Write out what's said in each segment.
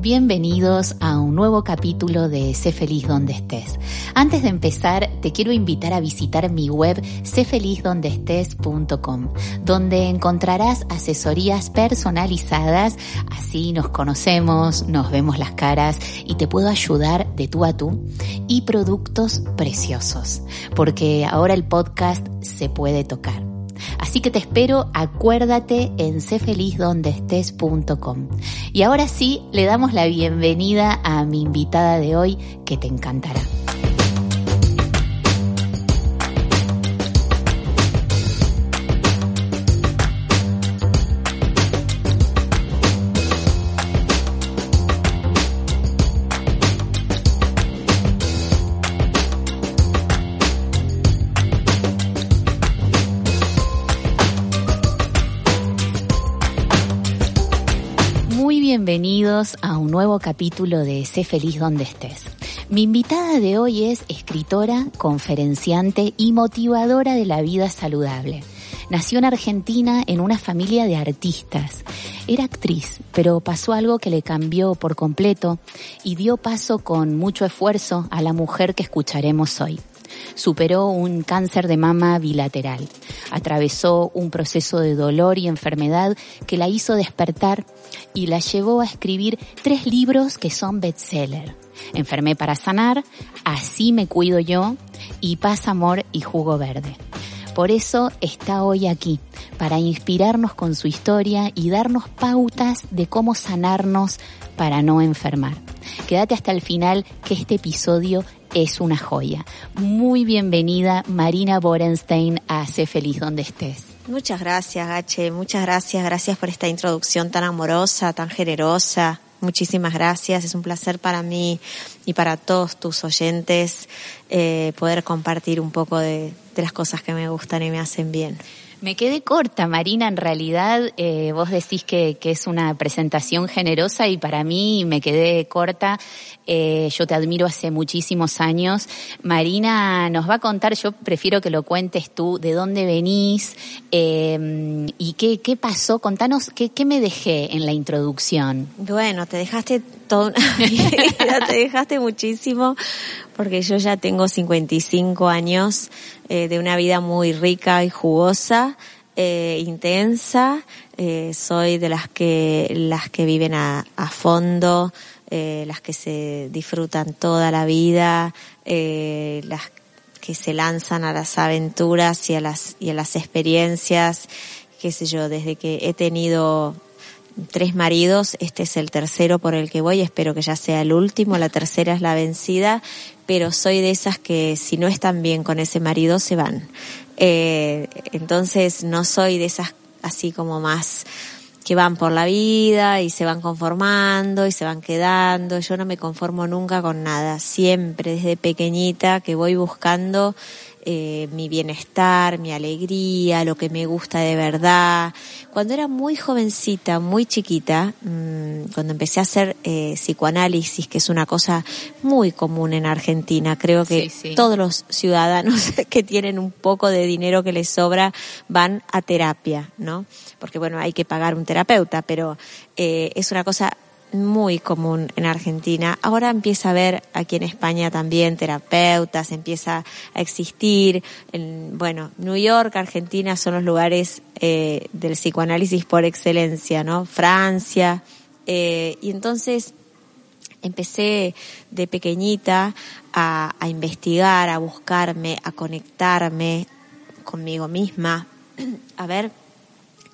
Bienvenidos a un nuevo capítulo de Sé feliz donde estés. Antes de empezar, te quiero invitar a visitar mi web séfelizdondeestés.com, donde encontrarás asesorías personalizadas, así nos conocemos, nos vemos las caras y te puedo ayudar de tú a tú, y productos preciosos, porque ahora el podcast se puede tocar. Así que te espero, acuérdate en cfelizdondeestés.com. Y ahora sí, le damos la bienvenida a mi invitada de hoy que te encantará. Bienvenidos a un nuevo capítulo de Sé feliz donde estés. Mi invitada de hoy es escritora, conferenciante y motivadora de la vida saludable. Nació en Argentina en una familia de artistas. Era actriz, pero pasó algo que le cambió por completo y dio paso con mucho esfuerzo a la mujer que escucharemos hoy superó un cáncer de mama bilateral. Atravesó un proceso de dolor y enfermedad que la hizo despertar y la llevó a escribir tres libros que son bestseller. Enfermé para sanar, Así me cuido yo y Paz, Amor y Jugo Verde. Por eso está hoy aquí, para inspirarnos con su historia y darnos pautas de cómo sanarnos para no enfermar. Quédate hasta el final que este episodio es una joya. Muy bienvenida Marina Borenstein a Sé Feliz donde estés. Muchas gracias, H. Muchas gracias. Gracias por esta introducción tan amorosa, tan generosa. Muchísimas gracias. Es un placer para mí y para todos tus oyentes eh, poder compartir un poco de las cosas que me gustan y me hacen bien. Me quedé corta, Marina. En realidad, eh, vos decís que, que, es una presentación generosa y para mí me quedé corta. Eh, yo te admiro hace muchísimos años. Marina nos va a contar, yo prefiero que lo cuentes tú, de dónde venís eh, y qué, qué pasó. Contanos qué, qué me dejé en la introducción. Bueno, te dejaste todo te dejaste muchísimo porque yo ya tengo 55 años eh, de una vida muy rica y jugosa, eh, intensa. Eh, soy de las que las que viven a, a fondo, eh, las que se disfrutan toda la vida, eh, las que se lanzan a las aventuras y a las y a las experiencias, qué sé yo, desde que he tenido tres maridos, este es el tercero por el que voy, espero que ya sea el último, la tercera es la vencida, pero soy de esas que si no están bien con ese marido se van. Eh, entonces no soy de esas así como más que van por la vida y se van conformando y se van quedando. Yo no me conformo nunca con nada, siempre desde pequeñita que voy buscando eh, mi bienestar, mi alegría, lo que me gusta de verdad. Cuando era muy jovencita, muy chiquita, mmm, cuando empecé a hacer eh, psicoanálisis, que es una cosa muy común en Argentina, creo que sí, sí. todos los ciudadanos que tienen un poco de dinero que les sobra van a terapia, ¿no? Porque bueno, hay que pagar un terapeuta, pero eh, es una cosa muy común en Argentina. Ahora empieza a haber aquí en España también terapeutas, empieza a existir. En, bueno, New York, Argentina son los lugares eh, del psicoanálisis por excelencia, ¿no? Francia. Eh, y entonces empecé de pequeñita a, a investigar, a buscarme, a conectarme conmigo misma, a ver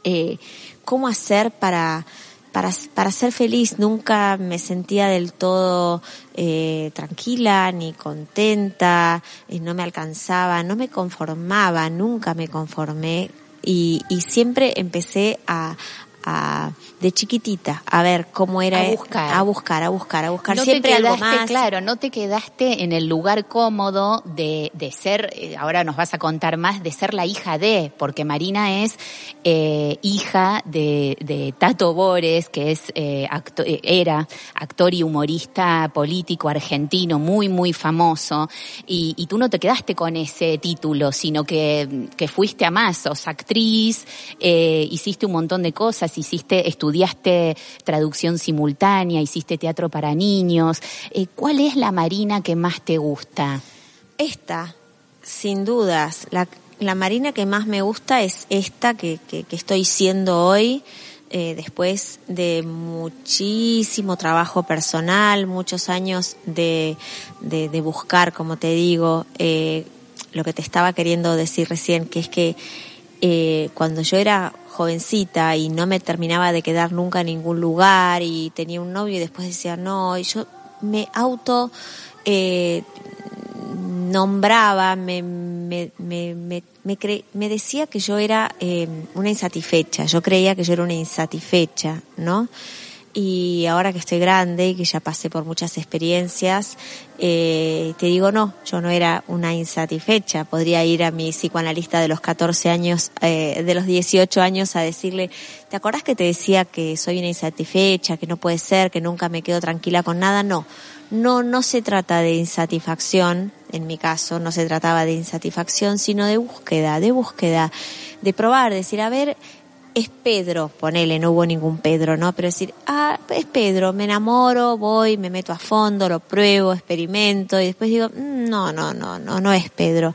eh, cómo hacer para para, para ser feliz. Nunca me sentía del todo eh, tranquila ni contenta, eh, no me alcanzaba, no me conformaba, nunca me conformé y, y siempre empecé a, a, de chiquitita a ver cómo era a buscar. A buscar a buscar a buscar. No siempre te quedaste, algo más. claro no te quedaste en el lugar cómodo de, de ser eh, ahora nos vas a contar más de ser la hija de porque Marina es eh, hija de, de, Tato Bores que es eh, actor, era actor y humorista político argentino muy muy famoso. Y, y tú no te quedaste con ese título sino que, que fuiste a más sos actriz eh, hiciste un montón de cosas hiciste, estudiaste traducción simultánea, hiciste teatro para niños. Eh, ¿Cuál es la Marina que más te gusta? Esta, sin dudas, la, Marina que más me gusta es esta que, que, estoy siendo hoy. Eh, después de muchísimo trabajo personal, muchos años de, de, buscar, como te digo, eh, lo que te estaba queriendo decir recién, que es que cuando yo era jovencita y no me terminaba de quedar nunca en ningún lugar y tenía un novio y después decía no, y yo me auto eh, nombraba, me, me, me, me, cre me decía que yo era eh, una insatisfecha, yo creía que yo era una insatisfecha, ¿no? Y ahora que estoy grande y que ya pasé por muchas experiencias, eh, te digo no, yo no era una insatisfecha. Podría ir a mi psicoanalista de los 14 años, eh, de los 18 años a decirle, ¿te acordás que te decía que soy una insatisfecha, que no puede ser, que nunca me quedo tranquila con nada? No, no, no se trata de insatisfacción, en mi caso, no se trataba de insatisfacción, sino de búsqueda, de búsqueda, de probar, de decir, a ver, es Pedro, ponele, no hubo ningún Pedro, ¿no? Pero decir, ah, es Pedro, me enamoro, voy, me meto a fondo, lo pruebo, experimento, y después digo, mm, no, no, no, no, no es Pedro.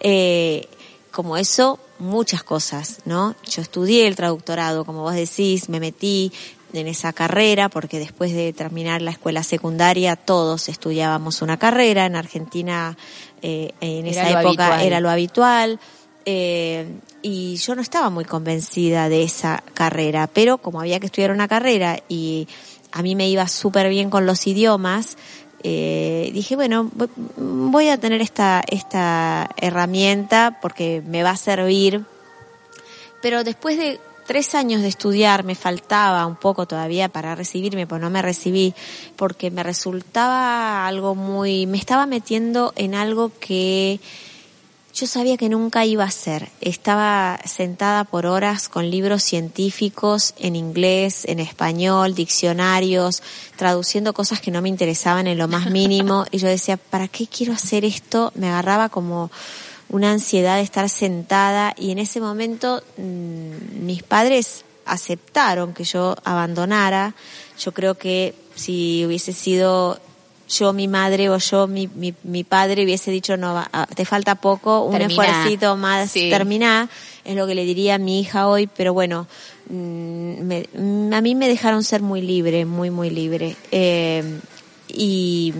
Eh, como eso, muchas cosas, ¿no? Yo estudié el traductorado, como vos decís, me metí en esa carrera, porque después de terminar la escuela secundaria todos estudiábamos una carrera, en Argentina eh, en Era esa época habitual. era lo habitual, eh, y yo no estaba muy convencida de esa carrera, pero como había que estudiar una carrera y a mí me iba súper bien con los idiomas, eh, dije, bueno, vo- voy a tener esta, esta herramienta porque me va a servir. Pero después de tres años de estudiar, me faltaba un poco todavía para recibirme, pues no me recibí, porque me resultaba algo muy, me estaba metiendo en algo que yo sabía que nunca iba a hacer. Estaba sentada por horas con libros científicos en inglés, en español, diccionarios, traduciendo cosas que no me interesaban en lo más mínimo. Y yo decía, ¿para qué quiero hacer esto? Me agarraba como una ansiedad de estar sentada y en ese momento mmm, mis padres aceptaron que yo abandonara. Yo creo que si hubiese sido yo mi madre o yo mi, mi, mi padre hubiese dicho no va, ah, te falta poco un Terminá. esfuercito más Sí. terminá es lo que le diría a mi hija hoy pero bueno mm, me- mm, a mí me dejaron ser muy libre muy muy libre Eh, y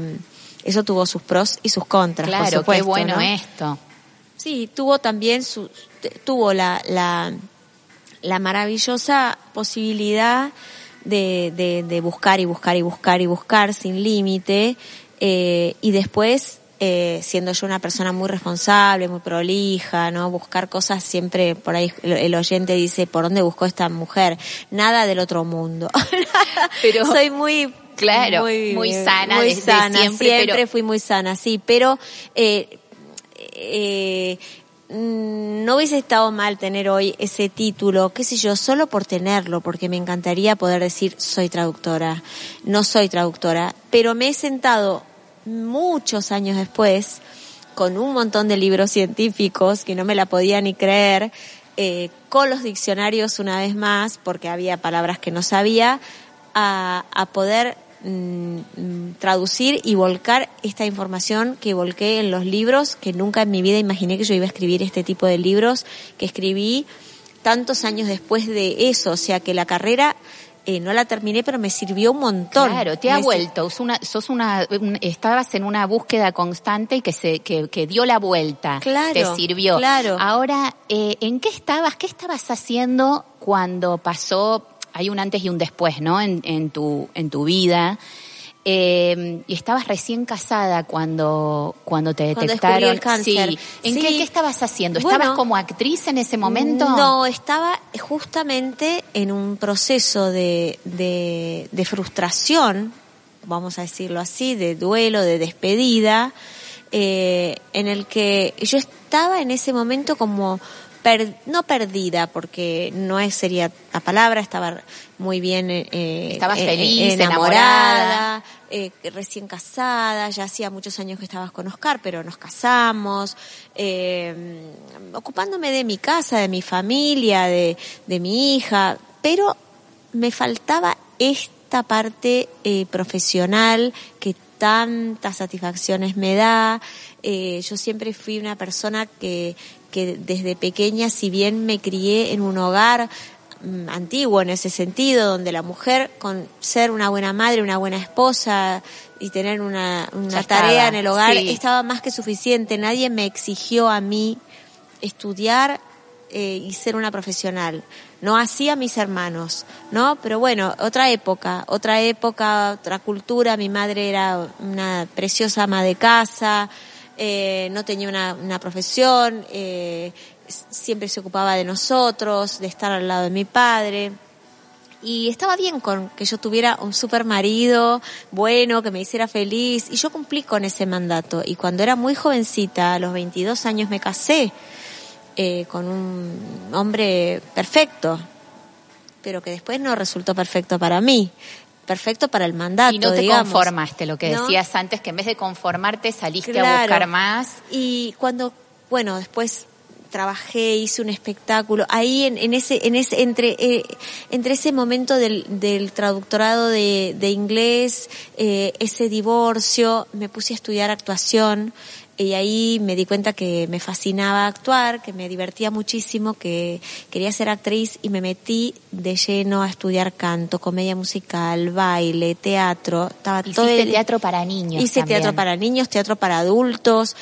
eso tuvo sus pros y sus contras por Claro, qué supuesto, bueno ¿no? esto. Sí, tuvo también su, tuvo la, la, la maravillosa posibilidad de, de, de buscar y buscar y buscar y buscar sin límite eh, y después eh, siendo yo una persona muy responsable, muy prolija, ¿no? Buscar cosas siempre, por ahí el, oyente dice, ¿por dónde buscó esta mujer? Nada del otro mundo. Pero- soy muy Claro, muy sana muy desde sana, siempre, siempre pero- fui muy sana, sí, pero eh, eh, no hubiese estado mal tener hoy ese título, qué sé yo, solo por tenerlo, porque me encantaría poder decir soy traductora, no soy traductora, pero me he sentado muchos años después con un montón de libros científicos que no me la podía ni creer, eh, con los diccionarios una vez más, porque había palabras que no sabía, a, a poder mm, mm, traducir y volcar esta información que volqué en los libros, que nunca en mi vida imaginé que yo iba a escribir este tipo de libros, que escribí tantos años después de eso, o sea que la carrera eh, no la terminé, pero me sirvió un montón. Claro, te ha Me vuelto, sos una, sos una, un- estabas en una búsqueda constante y que se, que, que dio la vuelta. Claro, Te sirvió. claro. Ahora, eh, ¿en qué estabas, qué estabas haciendo cuando pasó, hay un antes y un después, ¿no? En, en tu, en tu vida. Eh, y estabas recién casada cuando, cuando te detectaron. descubrí el cáncer. Sí. ¿En Sí. qué, qué estabas haciendo? Bueno, ¿Estabas como actriz en ese momento? No, estaba justamente en un proceso de, de, de frustración, vamos a decirlo así, de duelo, de despedida, eh, en el que yo estaba en ese momento como per- no perdida, porque no es sería la palabra, estaba muy bien eh, Estabas eh, feliz, enamorada, eh, recién casada, ya hacía muchos años que estabas con Oscar, pero nos casamos, eh, ocupándome de mi casa, de mi familia, de, de mi hija, pero me faltaba esta parte eh, profesional que tantas satisfacciones me da. Eh, yo siempre fui una persona que, que desde pequeña, si bien me crié en un hogar mm, antiguo en ese sentido, donde la mujer, con ser una buena madre, una buena esposa y tener una, una tarea en el hogar, estaba más que suficiente. Nadie me exigió a mí estudiar eh, y ser una profesional. No hacía mis hermanos, ¿no? Pero bueno, otra época, otra época, otra cultura. Mi madre era una preciosa ama de casa, eh, no tenía una, una profesión, eh, siempre se ocupaba de nosotros, de estar al lado de mi padre. Y estaba bien con que yo tuviera un super marido bueno, que me hiciera feliz. Y yo cumplí con ese mandato. Y cuando era muy jovencita, a los 22 años, me casé eh, con un hombre perfecto, pero que después no resultó perfecto para mí perfecto para el mandato. Y no te digamos. conformaste, lo que decías antes, que en vez de conformarte saliste a buscar más. Y cuando, bueno, después trabajé, hice un espectáculo, ahí en, en ese, en ese, entre, eh, entre ese momento del, del traductorado de, de inglés, eh, ese divorcio, me puse a estudiar actuación, y ahí me di cuenta que me fascinaba actuar, que me divertía muchísimo, que quería ser actriz y me metí de lleno a estudiar canto, comedia musical, baile, teatro. Estaba todo el... teatro para niños. Hice teatro para niños, teatro para adultos.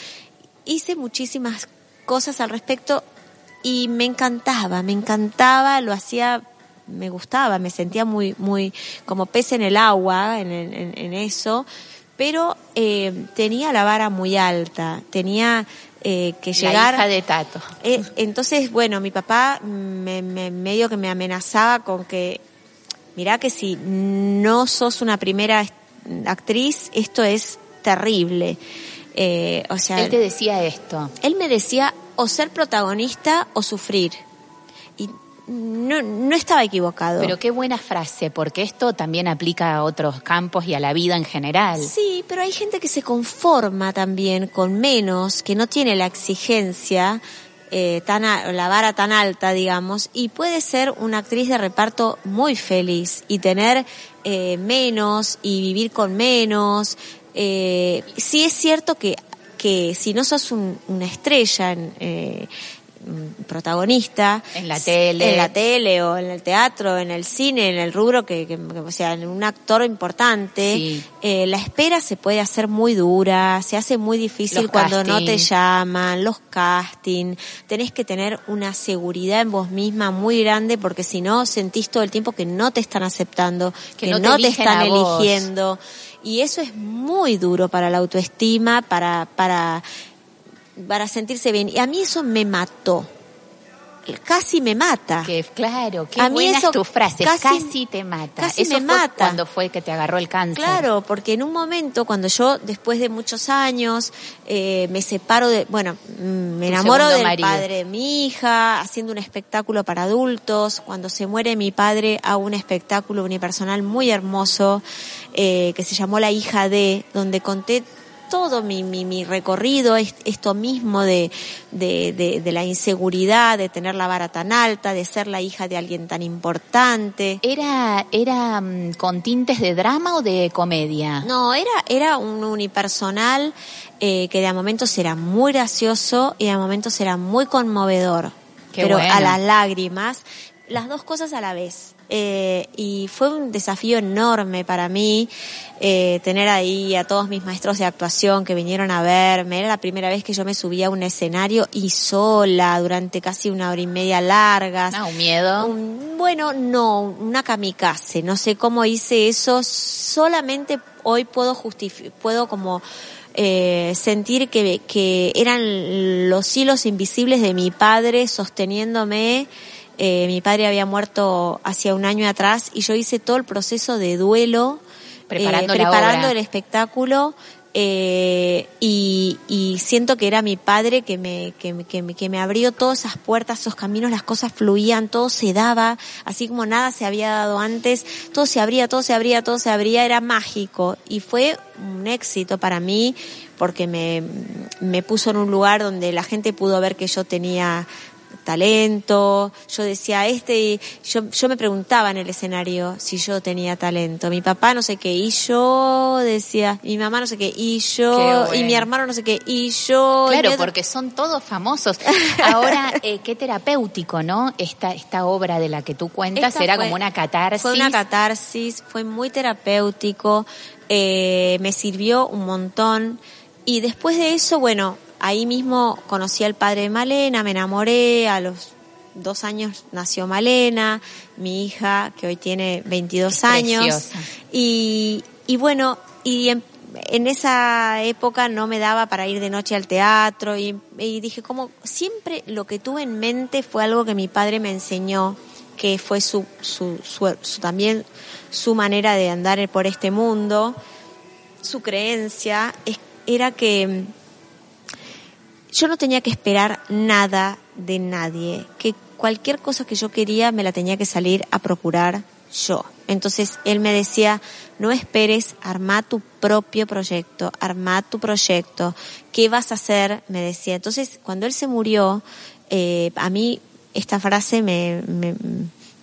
Hice muchísimas cosas al respecto y me encantaba, me encantaba, lo hacía me gustaba, me sentía muy, muy como pez en el agua en, en, en eso pero eh, tenía la vara muy alta, tenía eh, que llegar... La hija de Tato. Eh, entonces, bueno, mi papá me, me, medio que me amenazaba con que, mirá que si no sos una primera actriz, esto es terrible. Eh, o sea, él te decía esto. Él me decía o ser protagonista o sufrir no, no estaba equivocado. Pero qué buena frase, porque esto también aplica a otros campos y a la vida en general. Sí, pero hay gente que se conforma también con menos, que no tiene la exigencia eh, tan la vara tan alta, digamos, y puede ser una actriz de reparto muy feliz y tener eh, menos y vivir con menos. Eh, sí es cierto que que si no sos una estrella en, eh, protagonista. En la tele. En la tele o en el teatro en el cine en el rubro que, o sea en un actor importante. Eh, la espera se puede hacer muy dura se hace muy difícil cuando no te llaman los castings tenés que tener una seguridad en vos misma muy grande porque si no sentís todo el tiempo que no te están aceptando que, no, te, están eligiendo. Y eso es muy duro para la autoestima para para para sentirse bien. Y a mí eso me mató. Casi me mata. Que claro, qué a mí buena es tu frase, casi, te mata. Casi me mata. cuando fue que te agarró el cáncer. Claro, porque en un momento cuando yo después de muchos años eh, me separo de, bueno, mm, me enamoro del padre de mi hija, haciendo un espectáculo para adultos, cuando se muere mi padre hago un espectáculo unipersonal muy hermoso eh, que se llamó La hija de, donde conté todo mi, mi, mi recorrido, esto mismo de, de, de, la inseguridad, de tener la vara tan alta, de ser la hija de alguien tan importante. ¿Era, era mm, con tintes de drama o de comedia? No, era, era un unipersonal eh, que de a momentos era muy gracioso y de a momentos era muy conmovedor. pero a las lágrimas, las dos cosas a la vez. Eh, y fue un desafío enorme para mí eh, tener ahí a todos mis maestros de actuación que vinieron a verme. Era la primera vez que yo me subía a un escenario y sola durante casi una hora y media largas. Ah, un miedo. bueno, no, una kamikaze. No sé cómo hice eso. Solamente hoy puedo justificar, puedo como eh, sentir que, que eran los hilos invisibles de mi padre sosteniéndome eh, mi padre había muerto hacía un año atrás y yo hice todo el proceso de duelo, preparando, eh, preparando el espectáculo. Eh, y, y, siento que era mi padre que me, que, que, que, me abrió todas esas puertas, esos caminos, las cosas fluían, todo se daba, así como nada se había dado antes, todo se abría, todo se abría, todo se abría, era mágico y fue un éxito para mí porque me, me puso en un lugar donde la gente pudo ver que yo tenía talento. Yo decía, este, yo, yo me preguntaba en el escenario si yo tenía talento. Mi papá no sé qué, y yo decía, mi mamá no sé qué, y yo, y mi hermano no sé qué, y yo. Claro, porque son todos famosos. Ahora, eh, qué terapéutico, ¿no? Esta, esta obra de la que tú cuentas era como una catarsis. Fue una catarsis, fue muy terapéutico, eh, me sirvió un montón. Y después de eso, bueno, ahí mismo conocí al padre de Malena, me enamoré, a los dos años nació Malena, mi hija que hoy tiene 22 años. Y, y bueno, y en, esa época no me daba para ir de noche al teatro y, y dije como siempre lo que tuve en mente fue algo que mi padre me enseñó que fue su, su, su, también su manera de andar por este mundo, su creencia, era que yo no tenía que esperar nada de nadie, que cualquier cosa que yo quería me la tenía que salir a procurar yo. Entonces él me decía, no esperes, arma tu propio proyecto, arma tu proyecto, ¿qué vas a hacer? Me decía. Entonces cuando él se murió, eh, a mí esta frase me, me,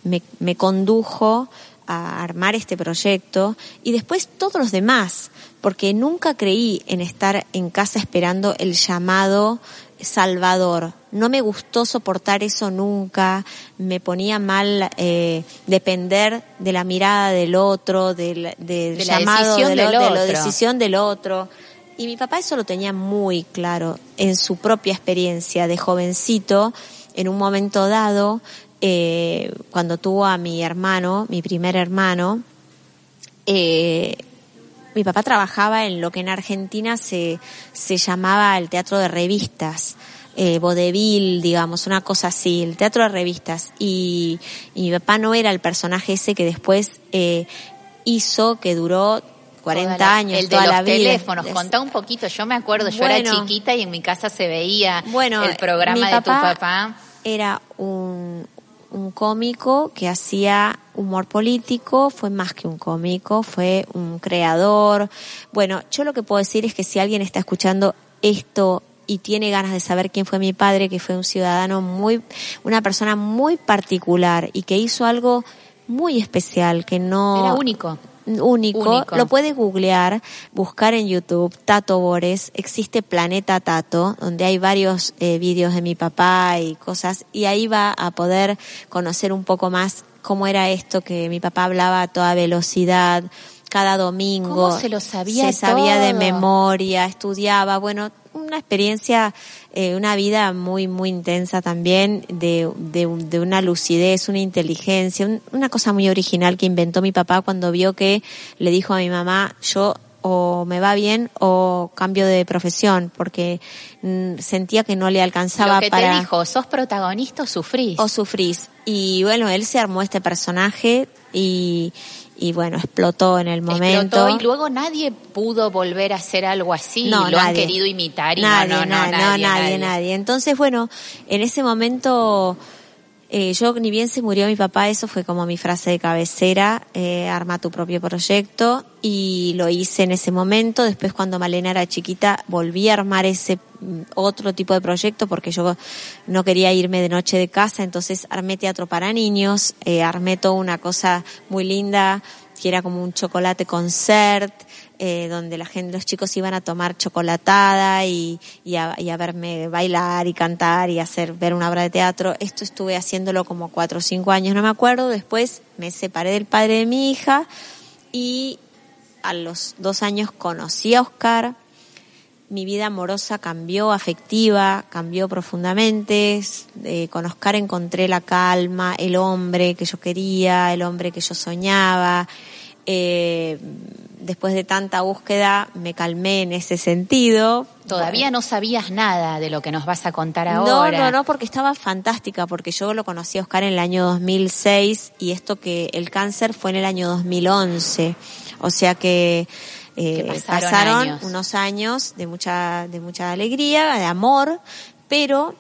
me, me condujo a armar este proyecto y después todos los demás, porque nunca creí en estar en casa esperando el llamado salvador. No me gustó soportar eso nunca, me ponía mal eh, depender de la mirada del otro, del, llamado del, de la decisión del otro. Y mi papá eso lo tenía muy claro en su propia experiencia de jovencito, en un momento dado, eh, cuando tuvo a mi hermano, mi primer hermano, eh, mi papá trabajaba en lo que en Argentina se, se llamaba el teatro de revistas, eh, vodevil, digamos, una cosa así, el teatro de revistas. Y, mi papá no era el personaje ese que después eh, hizo, que duró 40 años, el de toda los la vida. teléfonos, contá un poquito. Yo me acuerdo, yo era chiquita y en mi casa se veía el programa de tu papá. Era un, un cómico que hacía humor político, fue más que un cómico, fue un creador. Bueno, yo lo que puedo decir es que si alguien está escuchando esto y tiene ganas de saber quién fue mi padre, que fue un ciudadano muy, una persona muy particular y que hizo algo muy especial, que no... Era único único, lo puede googlear, buscar en YouTube Tato Bores, existe Planeta Tato, donde hay varios eh, vídeos de mi papá y cosas, y ahí va a poder conocer un poco más cómo era esto que mi papá hablaba a toda velocidad, cada domingo. ¿Cómo se lo sabía Se sabía de memoria, estudiaba, bueno, una experiencia, eh, una vida muy, muy intensa también, de, de, de una lucidez, una inteligencia, una cosa muy original que inventó mi papá cuando vio que le dijo a mi mamá, yo o me va bien o cambio de profesión porque mm, sentía que no le alcanzaba Lo que para te dijo sos protagonista o sufrís o sufrís. Y bueno él se armó este personaje y y bueno, explotó en el momento. y luego nadie pudo volver a hacer algo así, no, lo han querido imitar y nadie, no, no, nadie, nadie, nadie, nadie, Entonces, bueno, en ese momento eh, yo ni bien se murió mi papá, eso fue como mi frase de cabecera, eh, arma tu propio proyecto y lo hice en ese momento. Después cuando Malena era chiquita volví a armar ese mm, otro tipo de proyecto porque yo no quería irme de noche de casa, entonces armé teatro para niños, eh, armé toda una cosa muy linda que era como un chocolate concert, eh, donde la gente, los chicos iban a tomar chocolatada y, y, a, y, a, verme bailar y cantar y hacer ver una obra de teatro. Esto estuve haciéndolo como cuatro o cinco años, no me acuerdo. Después me separé del padre de mi hija y a los dos años conocí a Oscar. Mi vida amorosa cambió, afectiva, cambió profundamente. Eh, con Oscar encontré la calma, el hombre que yo quería, el hombre que yo soñaba. Eh, después de tanta búsqueda me calmé en ese sentido. Todavía no sabías nada de lo que nos vas a contar ahora. No, no, no, porque estaba fantástica, porque yo lo conocí a Oscar en el año 2006 y esto que el cáncer fue en el año 2011. O sea que, eh, pasaron, unos años de mucha, de mucha alegría, de amor, pero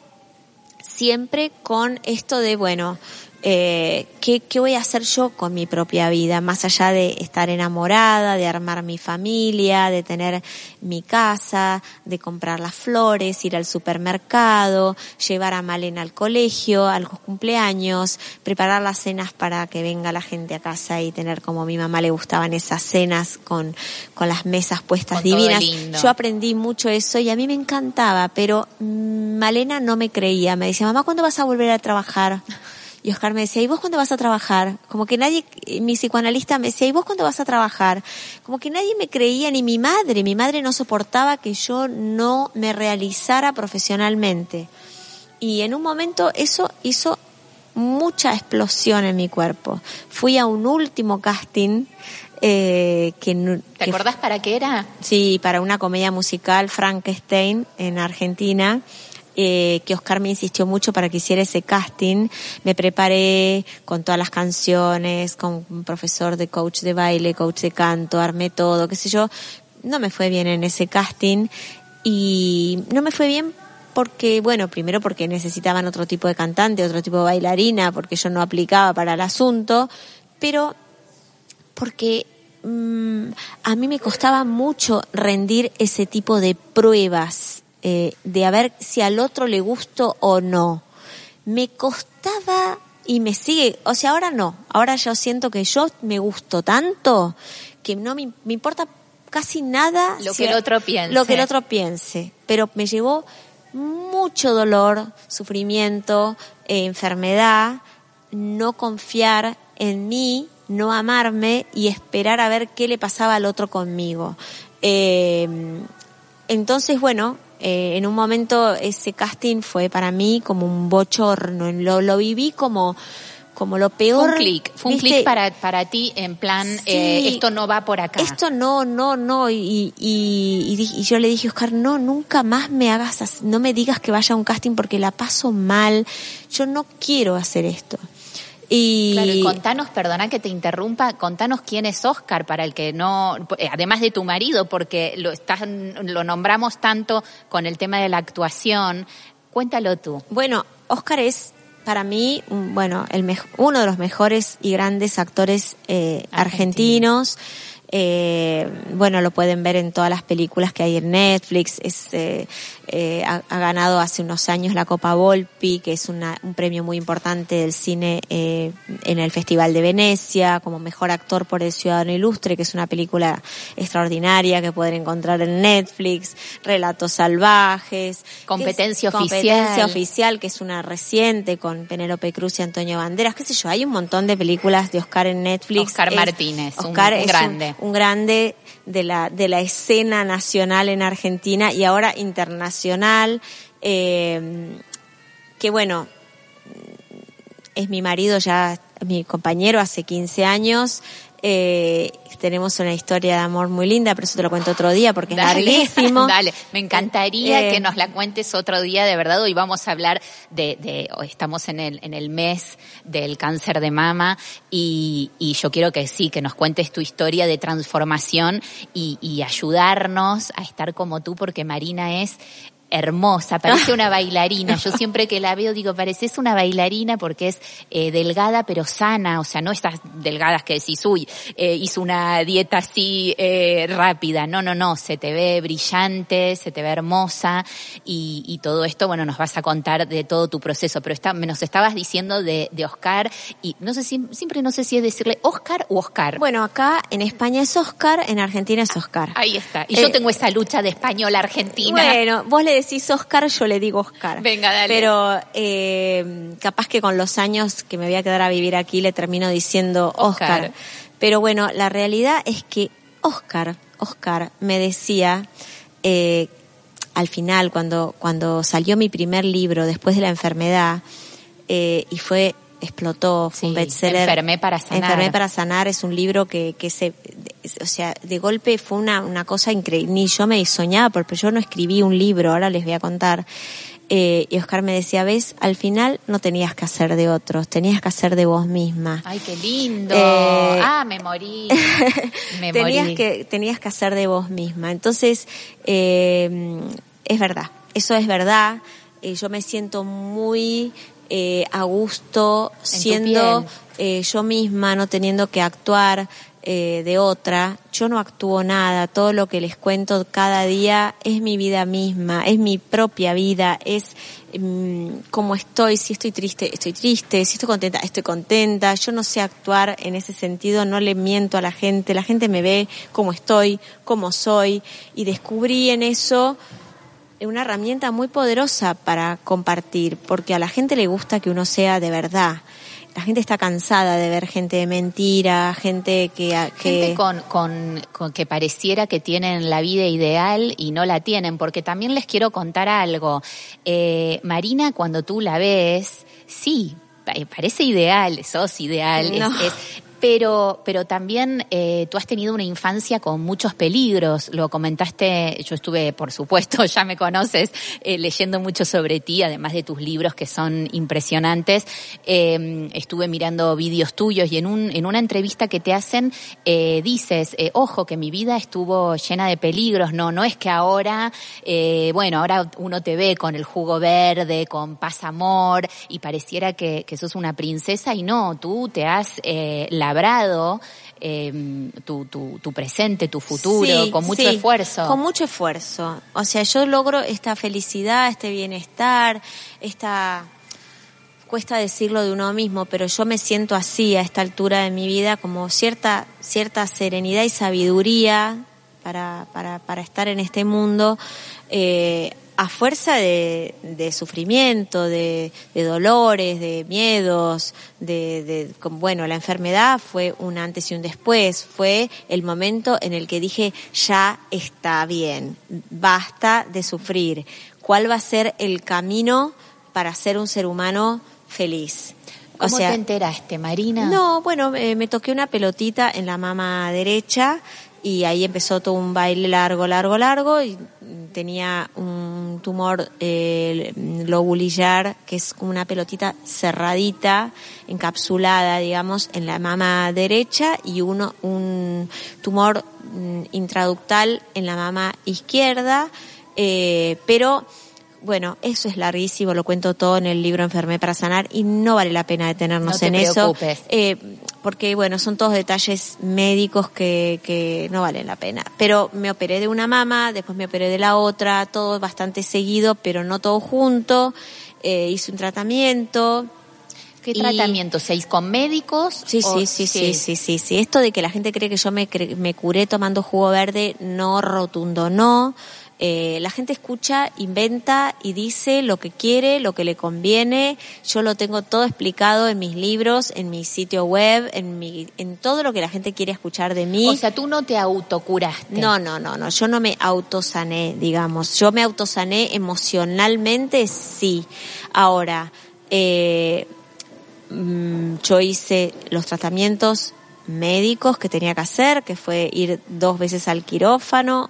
siempre con esto de, bueno, eh, ¿qué, ¿qué voy a hacer yo con mi propia vida? Más allá de estar enamorada, de armar mi familia, de tener mi casa, de comprar las flores, ir al supermercado, llevar a Malena al colegio, a los cumpleaños, preparar las cenas para que venga la gente a casa y tener como a mi mamá le gustaban esas cenas con, con las mesas puestas Con divinas. Yo aprendí mucho eso y a mí me encantaba, pero mm, Malena no me creía. Me decía, mamá, ¿cuándo vas a volver a trabajar? Y Oscar me decía, ¿y vos cuándo vas a trabajar? Como que nadie, mi psicoanalista me decía, ¿y vos cuándo vas a trabajar? Como que nadie me creía, ni mi madre. Mi madre no soportaba que yo no me realizara profesionalmente. Y en un momento eso hizo mucha explosión en mi cuerpo. Fui a un último casting eh, que, ¿Te que acordás para qué era? Sí, para una comedia musical, Frankenstein, en Argentina, eh, que Oscar me insistió mucho para que hiciera ese casting. Me preparé con todas las canciones, con un profesor de coach de baile, coach de canto, armé todo, qué sé yo. No me fue bien en ese casting y no me fue bien porque, bueno, primero porque necesitaban otro tipo de cantante, otro tipo de bailarina, porque yo no aplicaba para el asunto, pero porque mm, a mí me costaba mucho rendir ese tipo de pruebas, eh, de a ver si al otro le gusto o no. Me costaba y me sigue, o sea, ahora no, ahora yo siento que yo me gusto tanto que no me, me importa casi nada Lo si que el otro piense. Lo que el otro piense, pero me llevó mucho dolor, sufrimiento, eh, enfermedad, no confiar en mí, no amarme y esperar a ver qué le pasaba al otro conmigo. Eh, entonces, bueno, eh, en un momento ese casting fue para mí como un bochorno, lo, lo viví como, como lo Fue peor. un clic, fue un clic para, para ti en plan, Sí. eh, esto no va por acá. Esto no, no, no. Y, y, y, y yo le dije, Oscar, no, nunca más me hagas, as- no me digas que vaya a un casting porque la paso mal. Yo no quiero hacer esto. Y, Claro, y contanos, perdona que te interrumpa, contanos quién es Oscar para el que no, eh, además de tu marido, porque lo estás, lo nombramos tanto con el tema de la actuación. Cuéntalo tú. bueno, Oscar es para mí, bueno, el mej- uno de los mejores y grandes actores eh, argentinos. Eh, bueno, lo pueden ver en todas las películas que hay en Netflix. Es, eh, eh, ha, ha ganado hace unos años la Copa Volpi, que es una- un premio muy importante del cine eh, en el Festival de Venecia, como mejor actor por El Ciudadano Ilustre, que es una película extraordinaria que pueden encontrar en Netflix. Relatos salvajes. Competencia es- oficial. Competencia oficial, que es una reciente con Penélope Cruz y Antonio Banderas, qué sé yo, hay un montón de películas de Oscar en Netflix. Oscar Es- Martínez, un- Oscar un es grande. un grande de la, de la escena nacional en Argentina y ahora internacional, eh, que bueno, es mi marido ya, mi compañero hace 15 años, eh, tenemos una historia de amor muy linda, pero eso te lo cuento otro día porque es larguísimo. Dale, me encantaría Eh, que nos la cuentes otro día, de verdad. Hoy vamos a hablar de, de hoy estamos en el, en el mes del cáncer de mama y, y yo quiero que sí, que nos cuentes tu historia de transformación y, y ayudarnos a estar como tú, porque Marina es hermosa, parece una bailarina. Yo siempre que la veo digo, pareces una bailarina porque es eh, delgada pero sana, o sea, no estas delgadas que decís, uy, eh, hizo una dieta así eh, rápida. No, no, no, se te ve brillante, se te ve hermosa y, y todo esto, bueno, nos vas a contar de todo tu proceso, pero está, me nos estabas diciendo de, de Oscar y no sé si, siempre no sé si es decirle Oscar o Oscar. Bueno, acá en España es Oscar, en Argentina es Oscar. Ahí está. Y Eh, yo tengo esa lucha de español a argentina. Bueno, vos le decís Oscar, yo le digo Oscar. Venga, dale. Pero eh, capaz que con los años que me voy a quedar a vivir aquí le termino diciendo Oscar. Oscar. Pero bueno, la realidad es que Oscar, Oscar me decía eh, al final cuando cuando salió mi primer libro después de la enfermedad eh, y fue explotó, fue un Sí, bestseller. Enfermé para sanar. Enfermé para sanar es un libro que, que se, o sea, de golpe fue una, una cosa increíble. Ni yo me soñaba, porque yo no escribí un libro, ahora les voy a contar. Eh, y Oscar me decía, ves, al final no tenías que hacer de otros, tenías que hacer de vos misma. Ay, qué lindo. Eh, ah, me morí. Me tenías morí. que tenías que hacer de vos misma entonces eh, es verdad eso es verdad yo me siento muy eh, a gusto, siendo eh, yo misma, no teniendo que actuar eh, de otra. Yo no actúo nada, todo lo que les cuento cada día es mi vida misma, es mi propia vida, es mm, como estoy, si estoy triste, estoy triste, si estoy contenta, estoy contenta. Yo no sé actuar en ese sentido, no le miento a la gente, la gente me ve como estoy, como soy y descubrí en eso una herramienta muy poderosa para compartir, porque a la gente le gusta que uno sea de verdad. La gente está cansada de ver gente de mentira, gente que... Gente con, con, con que pareciera que tienen la vida ideal y no la tienen, porque también les quiero contar algo. Eh, Marina, cuando tú la ves, sí, parece ideal, sos ideal, es, pero, pero también eh, tú has tenido una infancia con muchos peligros. Lo comentaste, yo estuve, por supuesto, ya me conoces, eh, leyendo mucho sobre ti, además de tus libros que son impresionantes. Eh, estuve mirando vídeos tuyos y en, un, en una entrevista que te hacen eh, dices, eh, ojo, que mi vida estuvo llena de peligros. No, no es que ahora, bueno, ahora uno te ve con el jugo verde, con paz amor y pareciera que, que sos una princesa y no, tú te has la labrado eh, tu, tu, tu, presente, tu futuro, con mucho sí, esfuerzo. Con mucho esfuerzo. O sea, yo logro esta felicidad, este bienestar, esta cuesta decirlo de uno mismo, pero yo me siento así a esta altura de mi vida como cierta cierta serenidad y sabiduría para para, para estar en este mundo eh, a fuerza de, de sufrimiento, de, de, dolores, de miedos, de, de, bueno, la enfermedad fue un antes y un después, fue el momento en el que dije, ya está bien, basta de sufrir, ¿cuál va a ser el camino para ser un ser humano feliz? ¿Cómo o sea, te enteraste, Marina? No, bueno, eh, me toqué una pelotita en la mama derecha y ahí empezó todo un baile largo, largo, largo y tenía un tumor eh, lobulillar que es como una pelotita cerradita, encapsulada, digamos, en la mama derecha y uno un tumor mm, intraductal en la mama izquierda, eh, pero bueno, eso es larguísimo, lo cuento todo en el libro Enfermé para sanar y no vale la pena detenernos no en preocupes. eso. Eh, porque bueno, son todos detalles médicos que, que no valen la pena. Pero me operé de una mama, después me operé de la otra, todo bastante seguido, pero no todo junto. Eh, hice un tratamiento. ¿Qué y... tratamiento? ¿Seis con médicos? Sí, sí, sí, sí, sí, sí, sí. Esto de que la gente cree que yo me, me curé tomando jugo verde, no rotundo, no. Eh, la gente escucha, inventa y dice lo que quiere, lo que le conviene. Yo lo tengo todo explicado en mis libros, en mi sitio web, en mi, en todo lo que la gente quiere escuchar de mí. O sea, tú no te autocuraste. No, no, no, no. Yo no me autosané, digamos. Yo me autosané emocionalmente, sí. Ahora, eh, mm, yo hice los tratamientos médicos que tenía que hacer, que fue ir dos veces al quirófano.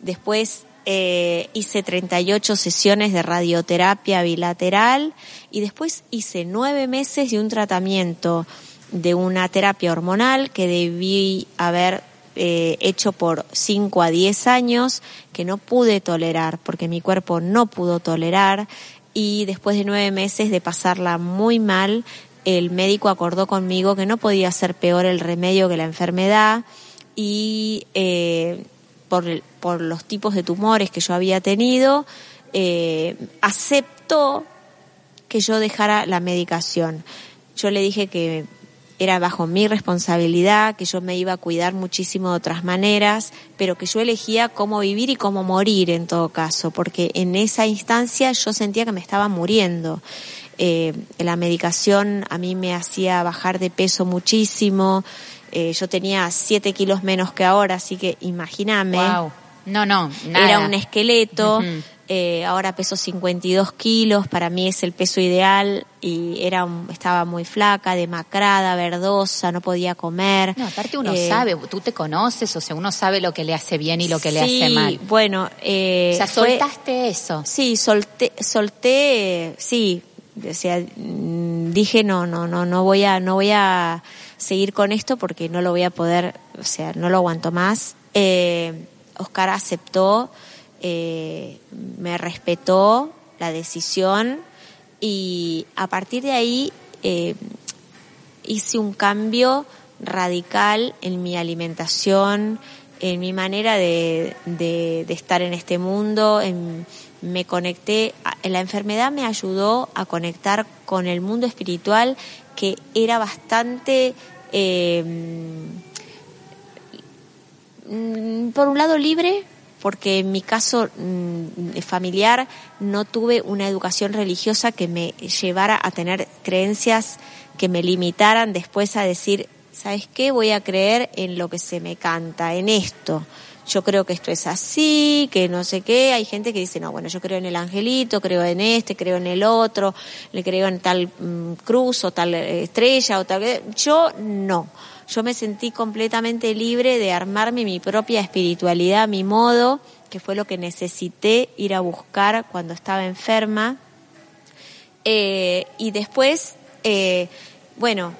Después eh, hice 38 sesiones de radioterapia bilateral y después hice nueve meses de un tratamiento de una terapia hormonal que debí haber eh, hecho por 5 a 10 años que no pude tolerar porque mi cuerpo no pudo tolerar. Y después de nueve meses de pasarla muy mal el médico acordó conmigo que no podía ser peor el remedio que la enfermedad y eh, por, por los tipos de tumores que yo había tenido, eh, aceptó que yo dejara la medicación. Yo le dije que era bajo mi responsabilidad, que yo me iba a cuidar muchísimo de otras maneras, pero que yo elegía cómo vivir y cómo morir en todo caso, porque en esa instancia yo sentía que me estaba muriendo. Eh, la medicación a mí me hacía bajar de peso muchísimo, eh, yo tenía 7 kilos menos que ahora, así que imagíname. Wow. No, no, nada. Era un esqueleto. Uh -huh. eh, ahora peso 52 kilos, para mí es el peso ideal y era estaba muy flaca, demacrada, verdosa, no podía comer. No, aparte uno eh, sabe, tú te conoces, o sea, uno sabe lo que le hace bien y lo que sí, le hace mal. bueno, eh, o sea, soltaste fue, eso. Sí, solté, solté, sí, o sea, mm, dije no, no, no, no voy a, no voy a seguir con esto porque no lo voy a poder, o sea, no lo aguanto más. Eh, Oscar aceptó, eh, me respetó la decisión y a partir de ahí eh, hice un cambio radical en mi alimentación, en mi manera de, de, estar en este mundo, me conecté, la enfermedad me ayudó a conectar con el mundo espiritual que era bastante, eh, por un lado libre, porque en mi caso mm, familiar no tuve una educación religiosa que me llevara a tener creencias que me limitaran después a decir, ¿sabes qué? Voy a creer en lo que se me canta, en esto. Yo creo que esto es así, que no sé qué. Hay gente que dice, no, bueno, yo creo en el angelito, creo en este, creo en el otro, le creo en tal mm, cruz o tal eh, estrella o tal. Yo no yo me sentí completamente libre de armarme mi propia espiritualidad mi modo, que fue lo que necesité ir a buscar cuando estaba enferma. Eh, y después, eh, bueno,